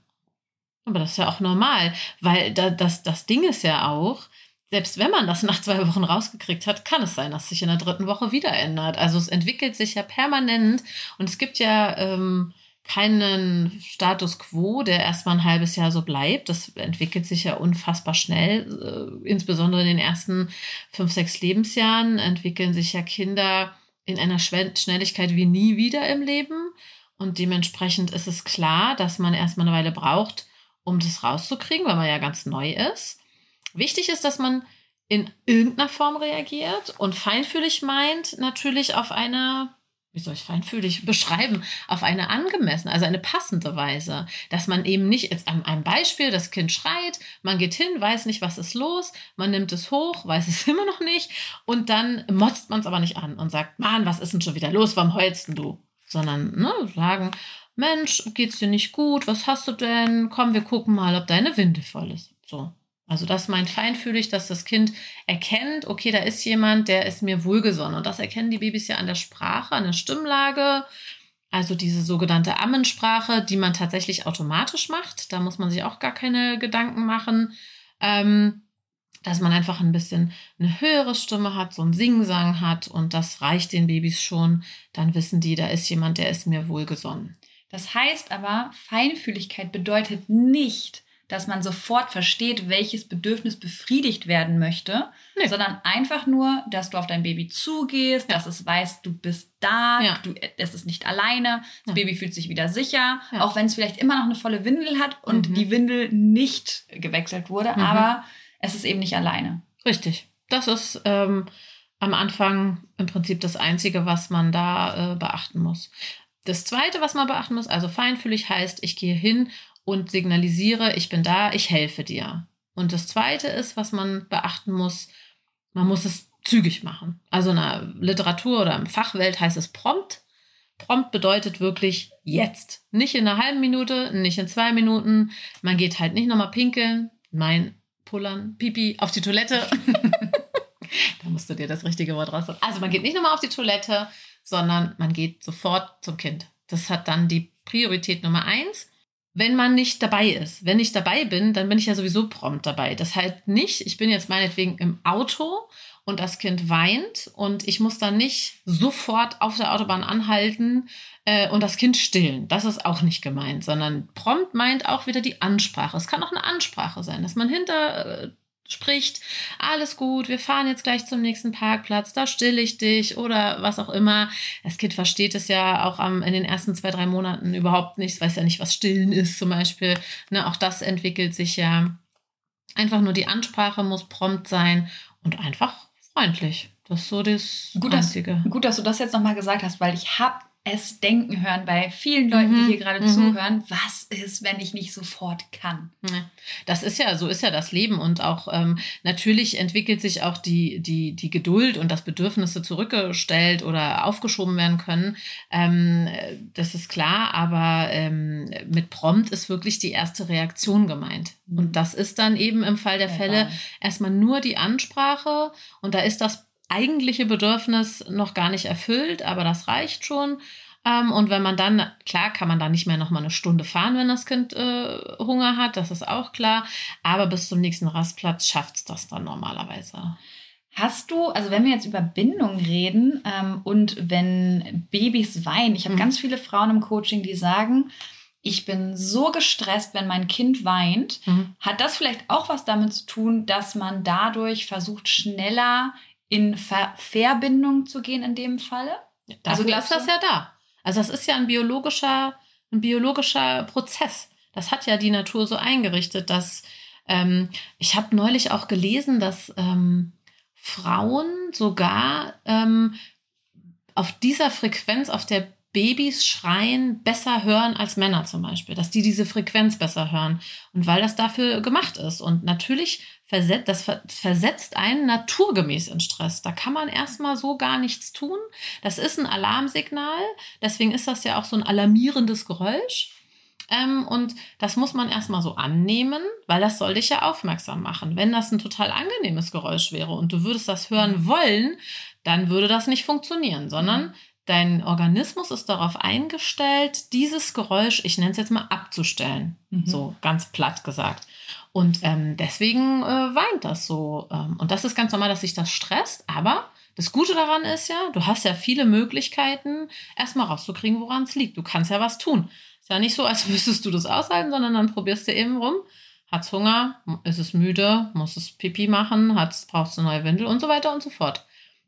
Aber das ist ja auch normal, weil da, das, das Ding ist ja auch, selbst wenn man das nach zwei Wochen rausgekriegt hat, kann es sein, dass sich in der dritten Woche wieder ändert. Also es entwickelt sich ja permanent und es gibt ja ähm, keinen Status quo, der erstmal ein halbes Jahr so bleibt. Das entwickelt sich ja unfassbar schnell. Äh, insbesondere in den ersten fünf, sechs Lebensjahren entwickeln sich ja Kinder in einer Schnelligkeit wie nie wieder im Leben. Und dementsprechend ist es klar, dass man erstmal eine Weile braucht, um das rauszukriegen, weil man ja ganz neu ist. Wichtig ist, dass man in irgendeiner Form reagiert und feinfühlig meint natürlich auf eine wie soll ich feinfühlig beschreiben, auf eine angemessene, also eine passende Weise. Dass man eben nicht, jetzt an einem Beispiel, das Kind schreit, man geht hin, weiß nicht, was ist los, man nimmt es hoch, weiß es immer noch nicht und dann motzt man es aber nicht an und sagt, Mann, was ist denn schon wieder los, warum heulst denn du? Sondern ne, sagen, Mensch, geht's dir nicht gut, was hast du denn? Komm, wir gucken mal, ob deine Windel voll ist. So. Also das meint feinfühlig, dass das Kind erkennt, okay, da ist jemand, der ist mir wohlgesonnen. Und das erkennen die Babys ja an der Sprache, an der Stimmlage. Also diese sogenannte Ammensprache, die man tatsächlich automatisch macht. Da muss man sich auch gar keine Gedanken machen. Ähm, dass man einfach ein bisschen eine höhere Stimme hat, so einen Singsang hat und das reicht den Babys schon. Dann wissen die, da ist jemand, der ist mir wohlgesonnen. Das heißt aber, Feinfühligkeit bedeutet nicht, dass man sofort versteht, welches Bedürfnis befriedigt werden möchte, Nee. sondern einfach nur, dass du auf dein Baby zugehst, Ja. dass es weiß, du bist da, Ja. du, es ist nicht alleine, das Ja. Baby fühlt sich wieder sicher, auch wenn es vielleicht immer noch eine volle Windel hat und Mhm. die Windel nicht gewechselt wurde, Mhm. aber es ist eben nicht alleine. Richtig. Das ist ähm, am Anfang im Prinzip das Einzige, was man da äh, beachten muss. Das Zweite, was man beachten muss, also feinfühlig heißt, ich gehe hin und signalisiere, ich bin da, ich helfe dir. Und das Zweite ist, was man beachten muss, man muss es zügig machen. Also in der Literatur oder im Fachwelt heißt es prompt. Prompt bedeutet wirklich jetzt. Nicht in einer halben Minute, nicht in zwei Minuten. Man geht halt nicht nochmal pinkeln, mein Pullern, Pipi auf die Toilette. da musst du dir das richtige Wort raus. Also man geht nicht nochmal auf die Toilette, sondern man geht sofort zum Kind. Das hat dann die Priorität Nummer eins. Wenn man nicht dabei ist, wenn ich dabei bin, dann bin ich ja sowieso prompt dabei. Das heißt nicht, ich bin jetzt meinetwegen im Auto und das Kind weint und ich muss dann nicht sofort auf der Autobahn anhalten äh, und das Kind stillen. Das ist auch nicht gemeint, sondern prompt meint auch wieder die Ansprache. Es kann auch eine Ansprache sein, dass man hinter äh, spricht, alles gut, wir fahren jetzt gleich zum nächsten Parkplatz, da still ich dich oder was auch immer. Das Kind versteht es ja auch am, in den ersten zwei, drei Monaten überhaupt nicht, weiß ja nicht, was Stillen ist zum Beispiel. Ne, auch das entwickelt sich ja. Einfach nur die Ansprache muss prompt sein und einfach freundlich. Das ist so das Gut, dass- Einzige. Gut, dass du das jetzt nochmal gesagt hast, weil ich habe es denken hören bei vielen Leuten, Mhm, die hier gerade mhm. zuhören, was ist, wenn ich nicht sofort kann? Das ist ja, so ist ja das Leben und auch ähm, natürlich entwickelt sich auch die, die, die Geduld und das Bedürfnisse zurückgestellt oder aufgeschoben werden können. Ähm, äh, das ist klar, aber ähm, mit prompt ist wirklich die erste Reaktion gemeint. Mhm. Und das ist dann eben im Fall der Fälle erstmal nur die Ansprache und da ist das eigentliche Bedürfnis noch gar nicht erfüllt, aber das reicht schon. Ähm, und wenn man dann, klar, kann man da nicht mehr noch mal eine Stunde fahren, wenn das Kind äh, Hunger hat, das ist auch klar. Aber bis zum nächsten Rastplatz schafft es das dann normalerweise. Hast du, also wenn wir jetzt über Bindung reden ähm, und wenn Babys weinen, ich habe Mhm. ganz viele Frauen im Coaching, die sagen, ich bin so gestresst, wenn mein Kind weint. Hat das vielleicht auch was damit zu tun, dass man dadurch versucht, schneller in Ver Verbindung zu gehen in dem Falle? Dafür Also ist das ja da. Also das ist ja ein biologischer, ein biologischer Prozess. Das hat ja die Natur so eingerichtet, dass ähm, ich habe neulich auch gelesen, dass ähm, Frauen sogar ähm, auf dieser Frequenz, auf der Babys schreien, besser hören als Männer zum Beispiel, dass die diese Frequenz besser hören. Und weil das dafür gemacht ist. Und natürlich versetzt, das ver- versetzt einen naturgemäß in Stress. Da kann man erstmal so gar nichts tun. Das ist ein Alarmsignal. Deswegen ist das ja auch so ein alarmierendes Geräusch. Ähm, und das muss man erstmal so annehmen, weil das soll dich ja aufmerksam machen. Wenn das ein total angenehmes Geräusch wäre und du würdest das hören wollen, dann würde das nicht funktionieren, sondern dein Organismus ist darauf eingestellt, dieses Geräusch, ich nenne es jetzt mal, abzustellen. Mhm. So ganz platt gesagt. Und ähm, deswegen äh, weint das so. Ähm, und das ist ganz normal, dass sich das stresst. Aber das Gute daran ist ja, du hast ja viele Möglichkeiten, erstmal rauszukriegen, woran es liegt. Du kannst ja was tun. Ist ja nicht so, als müsstest du das aushalten, sondern dann probierst du eben rum. Hat's Hunger? Ist es müde? Muss es Pipi machen? Hat's, brauchst du neue Windel? Und so weiter und so fort.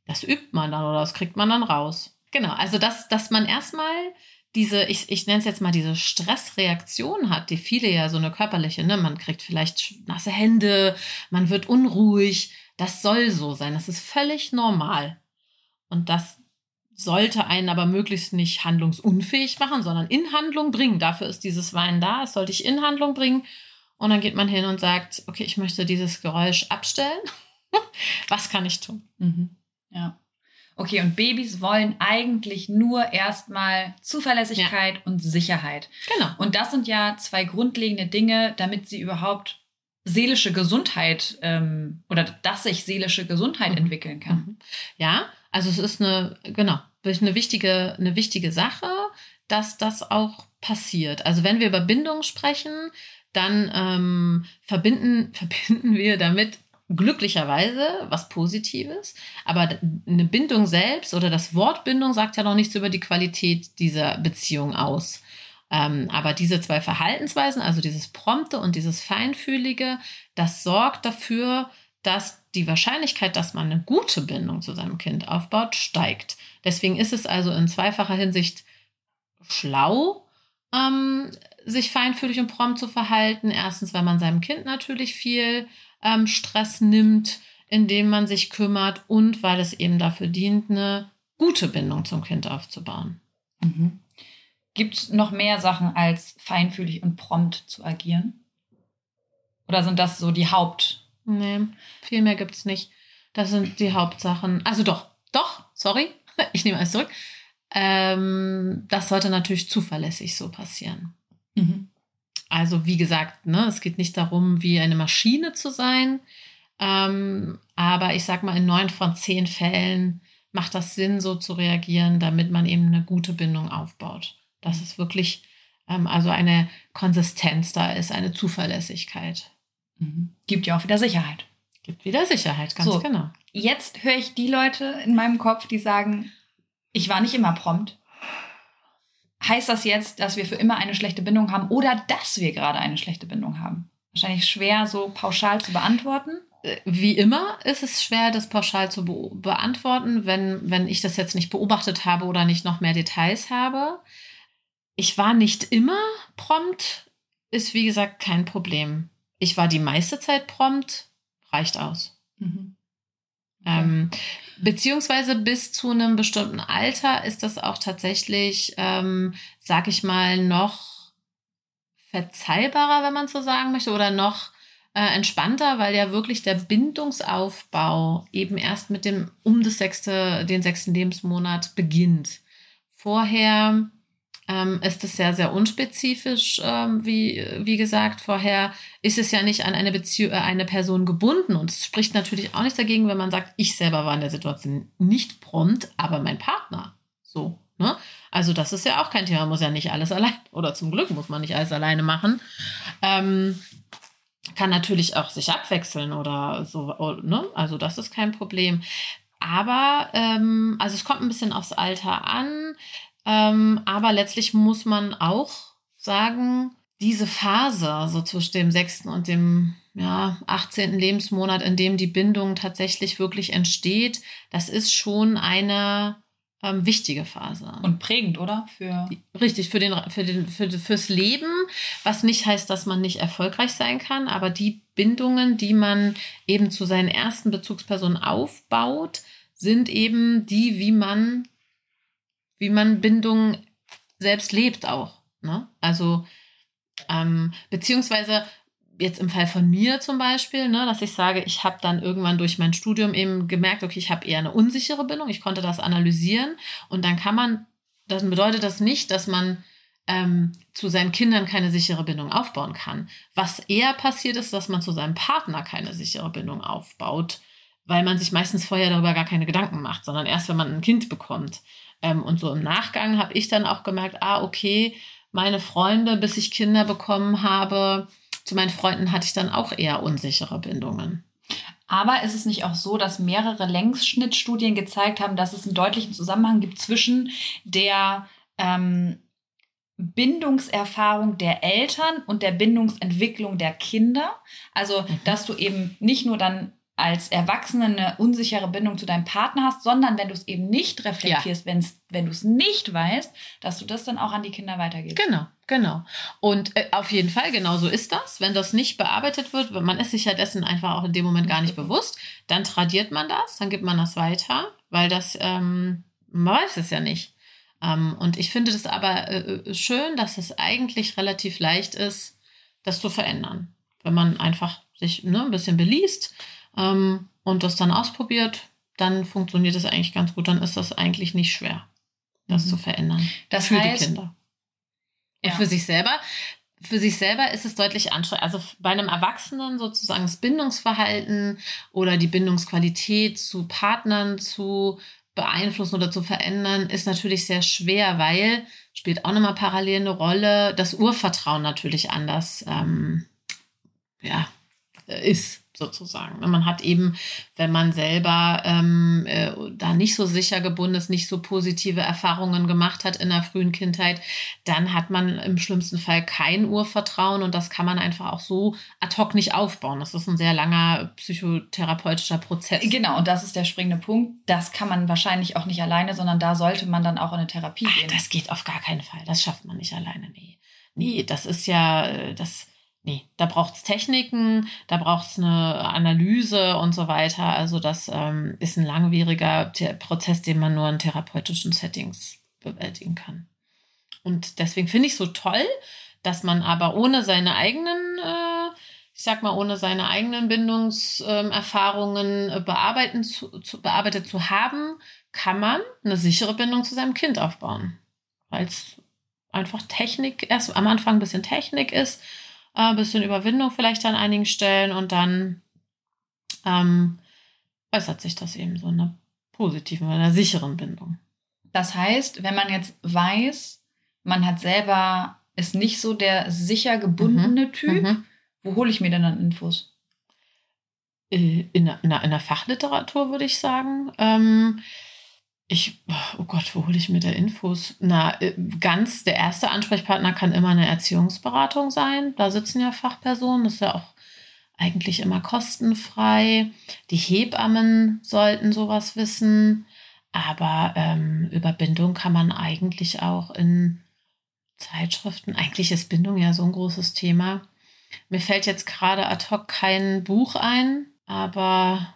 Das übt man dann oder das kriegt man dann raus. Genau, also dass, dass man erstmal diese, ich, ich nenne es jetzt mal diese Stressreaktion hat, die viele ja so eine körperliche, ne, man kriegt vielleicht nasse Hände, man wird unruhig, das soll so sein, das ist völlig normal. Und das sollte einen aber möglichst nicht handlungsunfähig machen, sondern in Handlung bringen. Dafür ist dieses Wein da, es sollte ich in Handlung bringen. Und dann geht man hin und sagt, okay, ich möchte dieses Geräusch abstellen. Was kann ich tun? Mhm. Ja. Okay, und Babys wollen eigentlich nur erstmal Zuverlässigkeit und Sicherheit. Genau. Und das sind ja zwei grundlegende Dinge, damit sie überhaupt seelische Gesundheit ähm, oder dass sich seelische Gesundheit Mhm. entwickeln kann. Mhm. Ja, also es ist eine, genau, eine wichtige, eine wichtige Sache, dass das auch passiert. Also wenn wir über Bindung sprechen, dann ähm, verbinden, verbinden wir damit glücklicherweise was Positives. Aber eine Bindung selbst oder das Wort Bindung sagt ja noch nichts über die Qualität dieser Beziehung aus. Ähm, aber diese zwei Verhaltensweisen, also dieses Prompte und dieses Feinfühlige, das sorgt dafür, dass die Wahrscheinlichkeit, dass man eine gute Bindung zu seinem Kind aufbaut, steigt. Deswegen ist es also in zweifacher Hinsicht schlau, ähm, sich feinfühlig und prompt zu verhalten. Erstens, weil man seinem Kind natürlich viel ähm, Stress nimmt, indem man sich kümmert und weil es eben dafür dient, eine gute Bindung zum Kind aufzubauen. Mhm. Gibt es noch mehr Sachen als feinfühlig und prompt zu agieren? Oder sind das so die Haupt? Nee, viel mehr gibt es nicht. Das sind die Hauptsachen. Also doch, doch, sorry, ich nehme alles zurück. Ähm, das sollte natürlich zuverlässig so passieren. Mhm. Also wie gesagt, ne, es geht nicht darum, wie eine Maschine zu sein. Ähm, aber ich sag mal, in neun von zehn Fällen macht das Sinn, so zu reagieren, damit man eben eine gute Bindung aufbaut. Dass es wirklich ähm, also eine Konsistenz da ist, eine Zuverlässigkeit. Mhm. Gibt ja auch wieder Sicherheit. Gibt wieder Sicherheit, ganz so, genau. Jetzt höre ich die Leute in meinem Kopf, die sagen, ich war nicht immer prompt. Heißt das jetzt, dass wir für immer eine schlechte Bindung haben oder dass wir gerade eine schlechte Bindung haben? Wahrscheinlich schwer so pauschal zu beantworten. Äh, wie immer ist es schwer, das pauschal zu be beantworten, wenn, wenn ich das jetzt nicht beobachtet habe oder nicht noch mehr Details habe. Ich war nicht immer prompt, ist wie gesagt kein Problem. Ich war die meiste Zeit prompt, reicht aus. Mhm. Ähm, beziehungsweise bis zu einem bestimmten Alter ist das auch tatsächlich, ähm, sag ich mal, noch verzeihbarer, wenn man so sagen möchte, oder noch äh, entspannter, weil ja wirklich der Bindungsaufbau eben erst mit dem um das sechste, den sechsten Lebensmonat beginnt. Vorher ähm, ist es sehr, sehr unspezifisch, ähm, wie, wie gesagt vorher, ist es ja nicht an eine Beziehung, äh, eine Person gebunden. Und es spricht natürlich auch nichts dagegen, wenn man sagt, ich selber war in der Situation nicht prompt, aber mein Partner. So. Ne? Also das ist ja auch kein Thema, man muss ja nicht alles allein, oder zum Glück muss man nicht alles alleine machen. Ähm, kann natürlich auch sich abwechseln oder so, ne? Also das ist kein Problem. Aber ähm, also es kommt ein bisschen aufs Alter an. Ähm, aber letztlich muss man auch sagen, diese Phase, so zwischen dem sechsten und dem ja, 18. Lebensmonat, in dem die Bindung tatsächlich wirklich entsteht, das ist schon eine ähm, wichtige Phase. Und prägend, oder? Für Richtig, für den, für den, für, fürs Leben, was nicht heißt, dass man nicht erfolgreich sein kann, aber die Bindungen, die man eben zu seinen ersten Bezugspersonen aufbaut, sind eben die, wie man wie man Bindung selbst lebt auch. Ne? Also, ähm, beziehungsweise jetzt im Fall von mir zum Beispiel, ne, dass ich sage, ich habe dann irgendwann durch mein Studium eben gemerkt, okay, ich habe eher eine unsichere Bindung, ich konnte das analysieren und dann kann man, das bedeutet das nicht, dass man ähm, zu seinen Kindern keine sichere Bindung aufbauen kann. Was eher passiert ist, dass man zu seinem Partner keine sichere Bindung aufbaut, weil man sich meistens vorher darüber gar keine Gedanken macht, sondern erst, wenn man ein Kind bekommt. Ähm, und so im Nachgang habe ich dann auch gemerkt, ah, okay, meine Freunde, bis ich Kinder bekommen habe, zu meinen Freunden hatte ich dann auch eher unsichere Bindungen. Aber ist es nicht auch so, dass mehrere Längsschnittstudien gezeigt haben, dass es einen deutlichen Zusammenhang gibt zwischen der ähm, Bindungserfahrung der Eltern und der Bindungsentwicklung der Kinder? Also, mhm. dass du eben nicht nur dann als Erwachsene eine unsichere Bindung zu deinem Partner hast, sondern wenn du es eben nicht reflektierst, ja. wenn du es nicht weißt, dass du das dann auch an die Kinder weitergibst. Genau, genau. Und äh, auf jeden Fall, genau so ist das. Wenn das nicht bearbeitet wird, man ist sich ja dessen einfach auch in dem Moment gar nicht bewusst, dann tradiert man das, dann gibt man das weiter, weil das, ähm, man weiß es ja nicht. Ähm, und ich finde das aber äh, äh schön, dass es eigentlich relativ leicht ist, das zu verändern. Wenn man einfach sich ne, ein bisschen beliest, ähm, und das dann ausprobiert, dann funktioniert es eigentlich ganz gut. Dann ist das eigentlich nicht schwer, das mhm. zu verändern. Das für heißt, die Kinder. Und ja. für sich selber. Für sich selber ist es deutlich anstrengend. Also bei einem Erwachsenen sozusagen das Bindungsverhalten oder die Bindungsqualität zu Partnern zu beeinflussen oder zu verändern, ist natürlich sehr schwer, weil spielt auch nochmal parallel eine Rolle, das Urvertrauen natürlich anders ähm, ja, ist sozusagen. Man hat eben, wenn man selber ähm, äh, da nicht so sicher gebunden ist, nicht so positive Erfahrungen gemacht hat in der frühen Kindheit, dann hat man im schlimmsten Fall kein Urvertrauen und das kann man einfach auch so ad hoc nicht aufbauen. Das ist ein sehr langer psychotherapeutischer Prozess. Genau, und das ist der springende Punkt. Das kann man wahrscheinlich auch nicht alleine, sondern da sollte man dann auch in eine Therapie Ach, gehen. das geht auf gar keinen Fall. Das schafft man nicht alleine. Nee. Nee, das ist ja, äh, das Nee, da braucht es Techniken, da braucht es eine Analyse und so weiter. Also das ähm, ist ein langwieriger The Prozess, den man nur in therapeutischen Settings bewältigen kann. Und deswegen finde ich so toll, dass man aber ohne seine eigenen, äh, ich sag mal, ohne seine eigenen Bindungserfahrungen äh, bearbeiten zu, zu, bearbeitet zu haben, kann man eine sichere Bindung zu seinem Kind aufbauen. Weil es einfach Technik, erst am Anfang ein bisschen Technik ist äh, bisschen Überwindung vielleicht an einigen Stellen und dann ähm, äußert sich das eben so in einer positiven, in einer sicheren Bindung. Das heißt, wenn man jetzt weiß, man hat selber, ist nicht so der sicher gebundene Mhm. Typ, Mhm. wo hole ich mir denn dann Infos? Äh, In der, in in der Fachliteratur würde ich sagen. Ähm, ich, oh Gott, wo hole ich mir da Infos? Na, äh, ganz, der erste Ansprechpartner kann immer eine Erziehungsberatung sein. Da sitzen ja Fachpersonen, das ist ja auch eigentlich immer kostenfrei. Die Hebammen sollten sowas wissen. Aber ähm, über Bindung kann man eigentlich auch in Zeitschriften, eigentlich ist Bindung ja so ein großes Thema. Mir fällt jetzt gerade ad hoc kein Buch ein, aber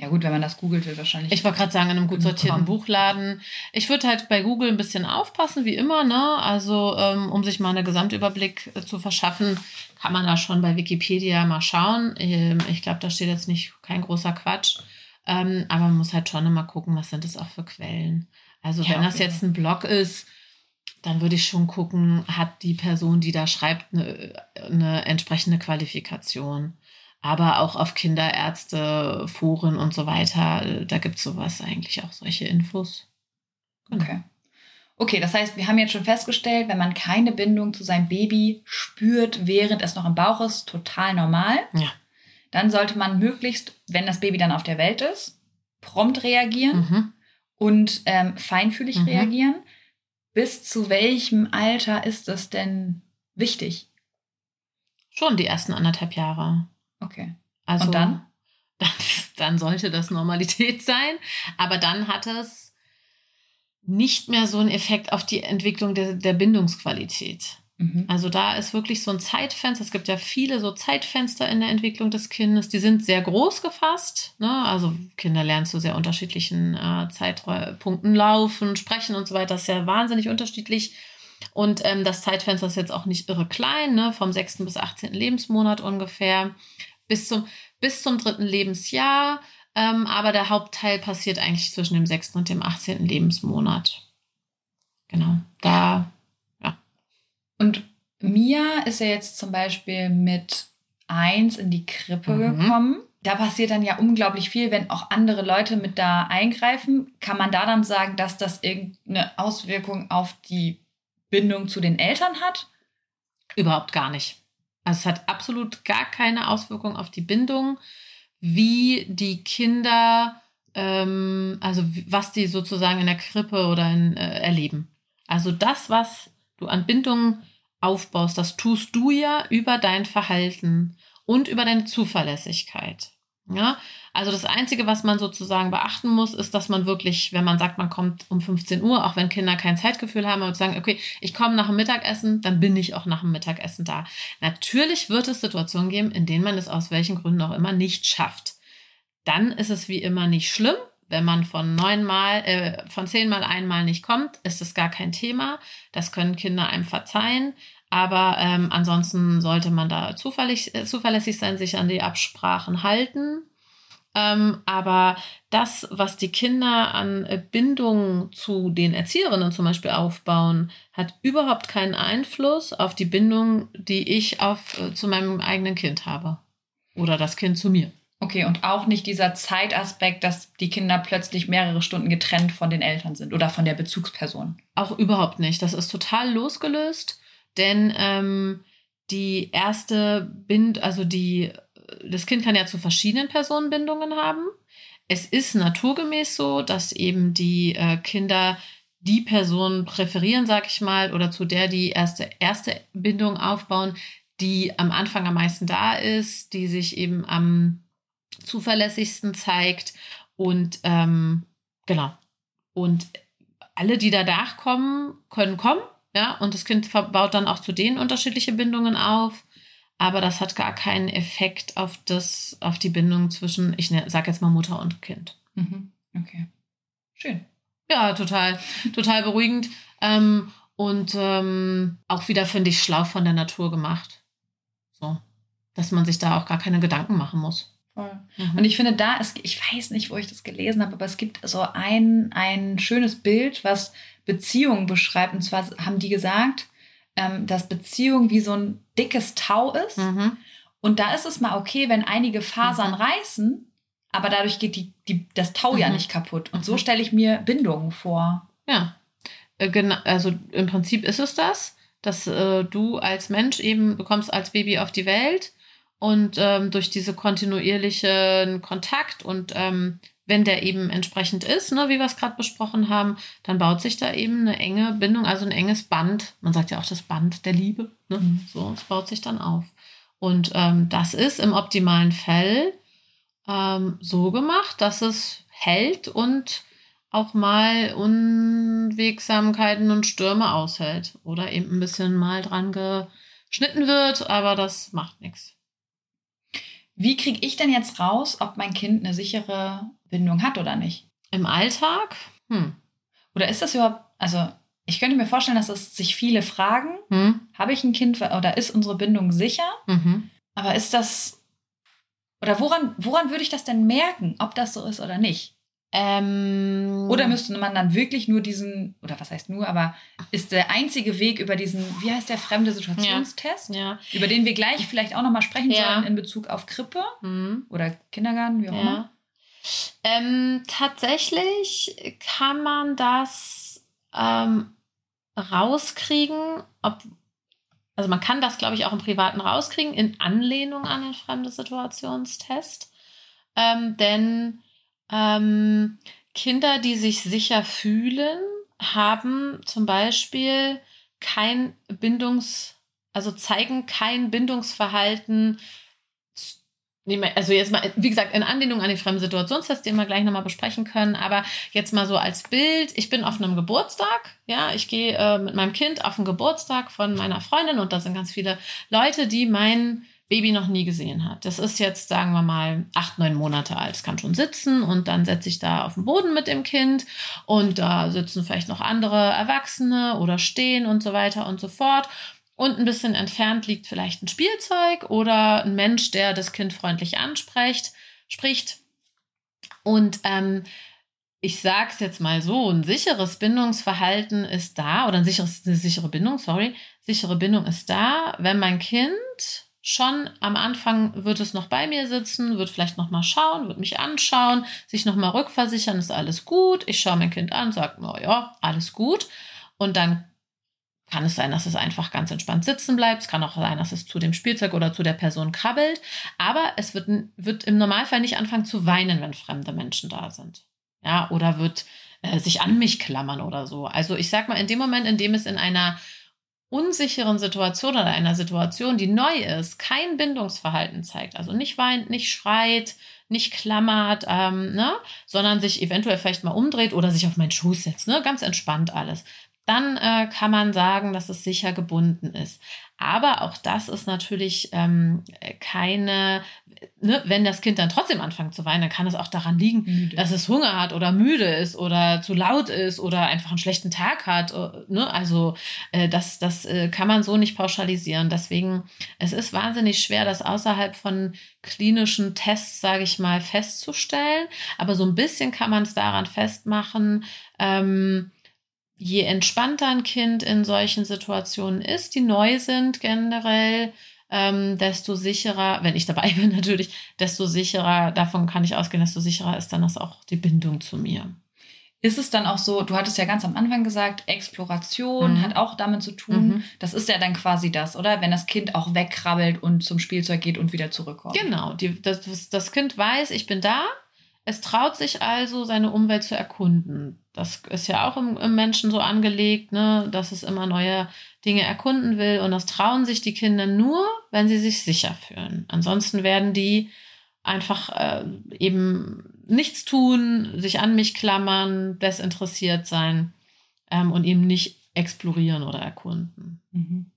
Ja gut, wenn man das googelt, wird wahrscheinlich. ich wollte gerade sagen, in einem gut sortierten Bekommen. Buchladen. Ich würde halt bei Google ein bisschen aufpassen, wie immer, ne? Also, ähm, um sich mal einen Gesamtüberblick äh, zu verschaffen, kann man da schon bei Wikipedia mal schauen. Ähm, ich glaube, da steht jetzt nicht kein großer Quatsch. Ähm, aber man muss halt schon immer gucken, was sind das auch für Quellen. Also, Ja, wenn das jetzt ein Blog ist, dann würde ich schon gucken, hat die Person, die da schreibt, eine, eine entsprechende Qualifikation. Aber auch auf Kinderärzte, Foren und so weiter, äh, da gibt es sowas eigentlich auch, solche Infos. Genau. Okay. Okay, das heißt, wir haben jetzt schon festgestellt, wenn man keine Bindung zu seinem Baby spürt, während es noch im Bauch ist, total normal. Ja. Dann sollte man möglichst, wenn das Baby dann auf der Welt ist, prompt reagieren Mhm. und ähm, feinfühlig Mhm. reagieren. Bis zu welchem Alter ist das denn wichtig? Schon die ersten anderthalb Jahre. Okay. Also, Und dann? dann? Sollte das Normalität sein. Aber dann hat es nicht mehr so einen Effekt auf die Entwicklung der, der Bindungsqualität. Mhm. Also da ist wirklich so ein Zeitfenster. Es gibt ja viele so Zeitfenster in der Entwicklung des Kindes. Die sind sehr groß gefasst. Ne? Also Kinder lernen zu sehr unterschiedlichen äh, Zeitpunkten laufen, sprechen und so weiter. Das ist ja wahnsinnig unterschiedlich. Und ähm, das Zeitfenster ist jetzt auch nicht irre klein, ne? vom 6. bis 18. Lebensmonat ungefähr bis zum, bis zum dritten Lebensjahr. Ähm, aber der Hauptteil passiert eigentlich zwischen dem 6. und dem 18. Lebensmonat. Genau, da Und Mia ist ja jetzt zum Beispiel mit eins in die Krippe Mhm. gekommen. Da passiert dann ja unglaublich viel, wenn auch andere Leute mit da eingreifen. Kann man da dann sagen, dass das irgendeine Auswirkung auf die Bindung zu den Eltern hat? Überhaupt gar nicht. Also es hat absolut gar keine Auswirkung auf die Bindung, wie die Kinder, ähm, also was die sozusagen in der Krippe oder in, äh, erleben. Also das, was du an Bindung aufbaust, das tust du ja über dein Verhalten und über deine Zuverlässigkeit. Ja, also das Einzige, was man sozusagen beachten muss, ist, dass man wirklich, wenn man sagt, man kommt um 15 Uhr, auch wenn Kinder kein Zeitgefühl haben, und sagen, okay, ich komme nach dem Mittagessen, dann bin ich auch nach dem Mittagessen da. Natürlich wird es Situationen geben, in denen man es aus welchen Gründen auch immer nicht schafft. Dann ist es wie immer nicht schlimm. Wenn man von neunmal, äh, von zehnmal einmal nicht kommt, ist es gar kein Thema. Das können Kinder einem verzeihen. Aber ähm, ansonsten sollte man da zuverlässig, äh, zuverlässig sein, sich an die Absprachen halten. Ähm, aber das, was die Kinder an äh, Bindung zu den Erzieherinnen zum Beispiel aufbauen, hat überhaupt keinen Einfluss auf die Bindung, die ich auf, äh, zu meinem eigenen Kind habe. Oder das Kind zu mir. Okay, und auch nicht dieser Zeitaspekt, dass die Kinder plötzlich mehrere Stunden getrennt von den Eltern sind oder von der Bezugsperson. Auch überhaupt nicht. Das ist total losgelöst, denn ähm, die erste Bind, also die, das Kind kann ja zu verschiedenen Personenbindungen haben. Es ist naturgemäß so, dass eben die äh, Kinder die Person präferieren, sag ich mal, oder zu der die erste, erste Bindung aufbauen, die am Anfang am meisten da ist, die sich eben am zuverlässigsten zeigt und ähm, genau. Und alle, die danach kommen, können kommen, ja, und das Kind baut dann auch zu denen unterschiedliche Bindungen auf. Aber das hat gar keinen Effekt auf das, auf die Bindung zwischen, ich ne, sag jetzt mal Mutter und Kind. Mhm. Okay. Schön. Ja, total, total beruhigend. Ähm, und ähm, auch wieder, finde ich, schlau von der Natur gemacht. So. Dass man sich da auch gar keine Gedanken machen muss. Mhm. Und ich finde, da ist, ich weiß nicht, wo ich das gelesen habe, aber es gibt so ein, ein schönes Bild, was Beziehungen beschreibt. Und zwar haben die gesagt, ähm, dass Beziehung wie so ein dickes Tau ist. Mhm. Und da ist es mal okay, wenn einige Fasern Mhm. reißen, aber dadurch geht die, die, das Tau ja Mhm. nicht kaputt. Und so Mhm. stelle ich mir Bindungen vor. Ja, äh, genau. Also im Prinzip ist es das, dass äh, du als Mensch eben bekommst als Baby auf die Welt und ähm, durch diese kontinuierlichen Kontakt und ähm, wenn der eben entsprechend ist, ne, wie wir es gerade besprochen haben, dann baut sich da eben eine enge Bindung, also ein enges Band. Man sagt ja auch das Band der Liebe. Ne? Mhm. So, es baut sich dann auf. Und ähm, das ist im optimalen Fall ähm, so gemacht, dass es hält und auch mal Unwegsamkeiten und Stürme aushält. Oder eben ein bisschen mal dran geschnitten wird, aber das macht nichts. Wie kriege ich denn jetzt raus, ob mein Kind eine sichere Bindung hat oder nicht? Im Alltag? Hm. Oder ist das überhaupt, also ich könnte mir vorstellen, dass es sich viele fragen, Hm. habe ich ein Kind oder ist unsere Bindung sicher? Mhm. Aber ist das, oder woran, woran würde ich das denn merken, ob das so ist oder nicht? Ähm, Oder müsste man dann wirklich nur diesen, oder was heißt nur, aber ist der einzige Weg über diesen, wie heißt der fremde Situationstest, Ja. über den wir gleich vielleicht auch nochmal sprechen Ja. sollen in Bezug auf Krippe Hm. oder Kindergarten, wie auch immer? Ja. Ähm, tatsächlich kann man das ähm, rauskriegen, ob, also man kann das, glaube ich, auch im Privaten rauskriegen, in Anlehnung an den fremde Situationstest. Ähm, denn ähm, Kinder, die sich sicher fühlen, haben zum Beispiel kein Bindungs, also zeigen kein Bindungsverhalten Also jetzt mal, wie gesagt, in Anlehnung an den fremden Situationstest, den wir gleich nochmal besprechen können, aber jetzt mal so als Bild, ich bin auf einem Geburtstag, ja, ich gehe äh, mit meinem Kind auf einen Geburtstag von meiner Freundin und da sind ganz viele Leute, die mein Baby noch nie gesehen hat. Das ist jetzt, sagen wir mal, acht, neun Monate alt. Es kann schon sitzen und dann setze ich da auf den Boden mit dem Kind und da sitzen vielleicht noch andere Erwachsene oder stehen und so weiter und so fort. Und ein bisschen entfernt liegt vielleicht ein Spielzeug oder ein Mensch, der das Kind freundlich anspricht, spricht. Und ähm, ich sage es jetzt mal so, ein sicheres Bindungsverhalten ist da, oder ein sicheres, eine sichere Bindung, sorry, sichere Bindung ist da, wenn mein Kind schon am Anfang wird es noch bei mir sitzen, wird vielleicht noch mal schauen, wird mich anschauen, sich noch mal rückversichern, ist alles gut. Ich schaue mein Kind an, sage, na ja, alles gut. Und dann kann es sein, dass es einfach ganz entspannt sitzen bleibt. Es kann auch sein, dass es zu dem Spielzeug oder zu der Person krabbelt. Aber es wird, wird im Normalfall nicht anfangen zu weinen, wenn fremde Menschen da sind. Ja, oder wird äh, sich an mich klammern oder so. Also ich sag mal, in dem Moment, in dem es in einer unsicheren Situation oder einer Situation, die neu ist, kein Bindungsverhalten zeigt, also nicht weint, nicht schreit, nicht klammert, ähm, ne, sondern sich eventuell vielleicht mal umdreht oder sich auf meinen Schoß setzt, ne, ganz entspannt alles, dann äh, kann man sagen, dass es sicher gebunden ist. Aber auch das ist natürlich ähm, keine, ne, wenn das Kind dann trotzdem anfängt zu weinen, dann kann es auch daran liegen, Müde. dass es Hunger hat oder müde ist oder zu laut ist oder einfach einen schlechten Tag hat. äh, Ne? Also äh, das, das äh, kann man so nicht pauschalisieren. Deswegen, es ist wahnsinnig schwer, das außerhalb von klinischen Tests, sage ich mal, festzustellen. Aber so ein bisschen kann man es daran festmachen, ähm, je entspannter ein Kind in solchen Situationen ist, die neu sind generell, ähm, desto sicherer, wenn ich dabei bin natürlich, desto sicherer, davon kann ich ausgehen, desto sicherer ist dann das auch die Bindung zu mir. Ist es dann auch so, du hattest ja ganz am Anfang gesagt, Exploration Mhm. hat auch damit zu tun. Mhm. Das ist ja dann quasi das, oder? Wenn das Kind auch wegkrabbelt und zum Spielzeug geht und wieder zurückkommt. Genau, die, das, das- das Kind weiß, ich bin da. Es traut sich also, seine Umwelt zu erkunden. Das ist ja auch im, im Menschen so angelegt, ne, dass es immer neue Dinge erkunden will. Und das trauen sich die Kinder nur, wenn sie sich sicher fühlen. Ansonsten werden die einfach äh, eben nichts tun, sich an mich klammern, desinteressiert sein ähm, und eben nicht explorieren oder erkunden. Mhm.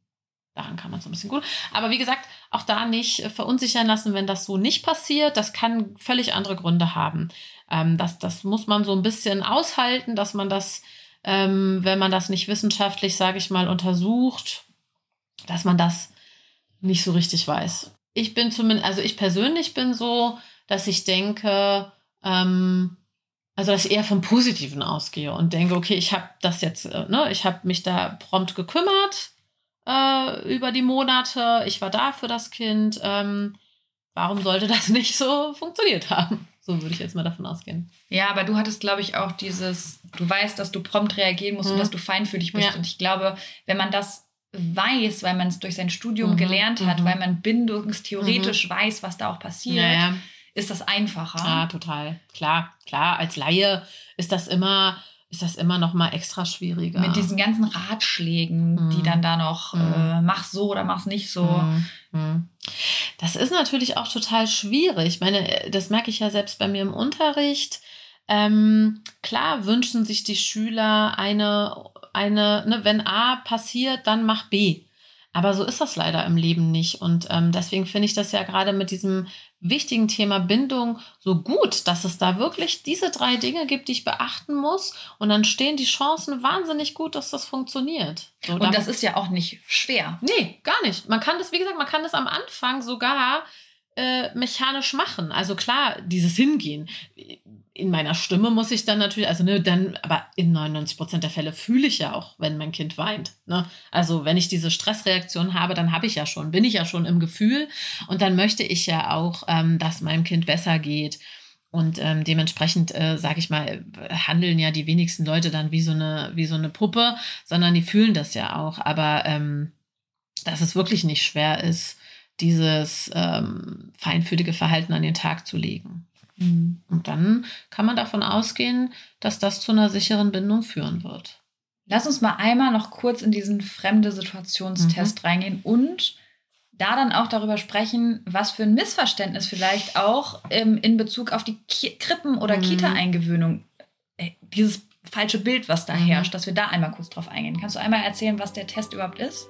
Daran kann man so ein bisschen gut. Aber wie gesagt, auch da nicht äh, verunsichern lassen, wenn das so nicht passiert. Das kann völlig andere Gründe haben. Ähm, das, das muss man so ein bisschen aushalten, dass man das, ähm, wenn man das nicht wissenschaftlich, sage ich mal, untersucht, dass man das nicht so richtig weiß. Ich bin zumindest, also ich persönlich bin so, dass ich denke, ähm, also dass ich eher vom Positiven ausgehe und denke, okay, ich habe das jetzt, äh, ne, ich habe mich da prompt gekümmert äh, über die Monate. Ich war da für das Kind. Ähm, warum sollte das nicht so funktioniert haben? So würde ich jetzt mal davon ausgehen. Ja, aber du hattest, glaube ich, auch dieses, du weißt, dass du prompt reagieren musst Mhm. und dass du feinfühlig bist. Ja. Und ich glaube, wenn man das weiß, weil man es durch sein Studium Mhm. gelernt hat, Mhm. weil man bindungstheoretisch weiß, was da auch passiert, ist das einfacher. Ah, total. Klar, klar. Als Laie ist das immer, ist das immer noch mal extra schwieriger. Mit diesen ganzen Ratschlägen, die Mhm. dann da noch, Mhm. äh, mach so oder mach's nicht so. Mhm. Mhm. Das ist natürlich auch total schwierig. Ich meine, das merke ich ja selbst bei mir im Unterricht. Ähm, klar wünschen sich die Schüler eine, eine, ne, wenn A passiert, dann mach B. Aber so ist das leider im Leben nicht. Und ähm, deswegen finde ich das ja gerade mit diesem wichtigen Thema Bindung so gut, dass es da wirklich diese drei Dinge gibt, die ich beachten muss. Und dann stehen die Chancen wahnsinnig gut, dass das funktioniert. So, Und da- das ist ja auch nicht schwer. Nee, gar nicht. Man kann das, wie gesagt, man kann das am Anfang sogar äh, mechanisch machen. Also klar, dieses Hingehen. In meiner Stimme muss ich dann natürlich, also ne, dann, aber in 99 Prozent der Fälle fühle ich ja auch, wenn mein Kind weint. Ne? Also wenn ich diese Stressreaktion habe, dann habe ich ja schon, bin ich ja schon im Gefühl und dann möchte ich ja auch, ähm, dass meinem Kind besser geht. Und ähm, dementsprechend, äh, sage ich mal, handeln ja die wenigsten Leute dann wie so eine, wie so eine Puppe, sondern die fühlen das ja auch. Aber ähm, dass es wirklich nicht schwer ist, dieses ähm, feinfühlige Verhalten an den Tag zu legen. Mhm. Und dann kann man davon ausgehen, dass das zu einer sicheren Bindung führen wird. Lass uns mal einmal noch kurz in diesen fremde Situationstest reingehen und da dann auch darüber sprechen, was für ein Missverständnis vielleicht auch ähm, in Bezug auf die Ki Krippen- oder Mhm. Kita-Eingewöhnung, äh, dieses falsche Bild, was da Mhm. herrscht, dass wir da einmal kurz drauf eingehen. Kannst du einmal erzählen, was der Test überhaupt ist?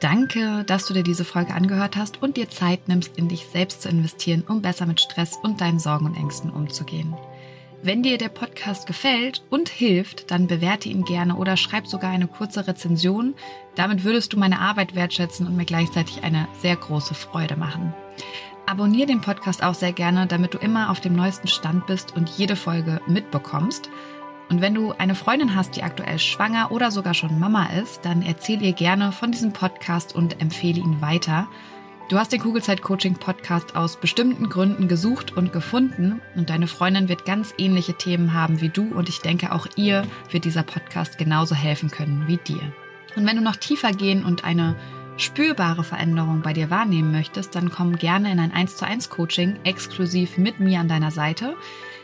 Danke, dass du dir diese Folge angehört hast und dir Zeit nimmst, in dich selbst zu investieren, um besser mit Stress und deinen Sorgen und Ängsten umzugehen. Wenn dir der Podcast gefällt und hilft, dann bewerte ihn gerne oder schreib sogar eine kurze Rezension. Damit würdest du meine Arbeit wertschätzen und mir gleichzeitig eine sehr große Freude machen. Abonnier den Podcast auch sehr gerne, damit du immer auf dem neuesten Stand bist und jede Folge mitbekommst. Und wenn du eine Freundin hast, die aktuell schwanger oder sogar schon Mama ist, dann erzähl ihr gerne von diesem Podcast und empfehle ihn weiter. Du hast den Kugelzeit Coaching Podcast aus bestimmten Gründen gesucht und gefunden und deine Freundin wird ganz ähnliche Themen haben wie du und ich denke auch ihr wird dieser Podcast genauso helfen können wie dir. Und wenn du noch tiefer gehen und eine spürbare Veränderung bei dir wahrnehmen möchtest, dann komm gerne in ein 1 zu 1 Coaching exklusiv mit mir an deiner Seite.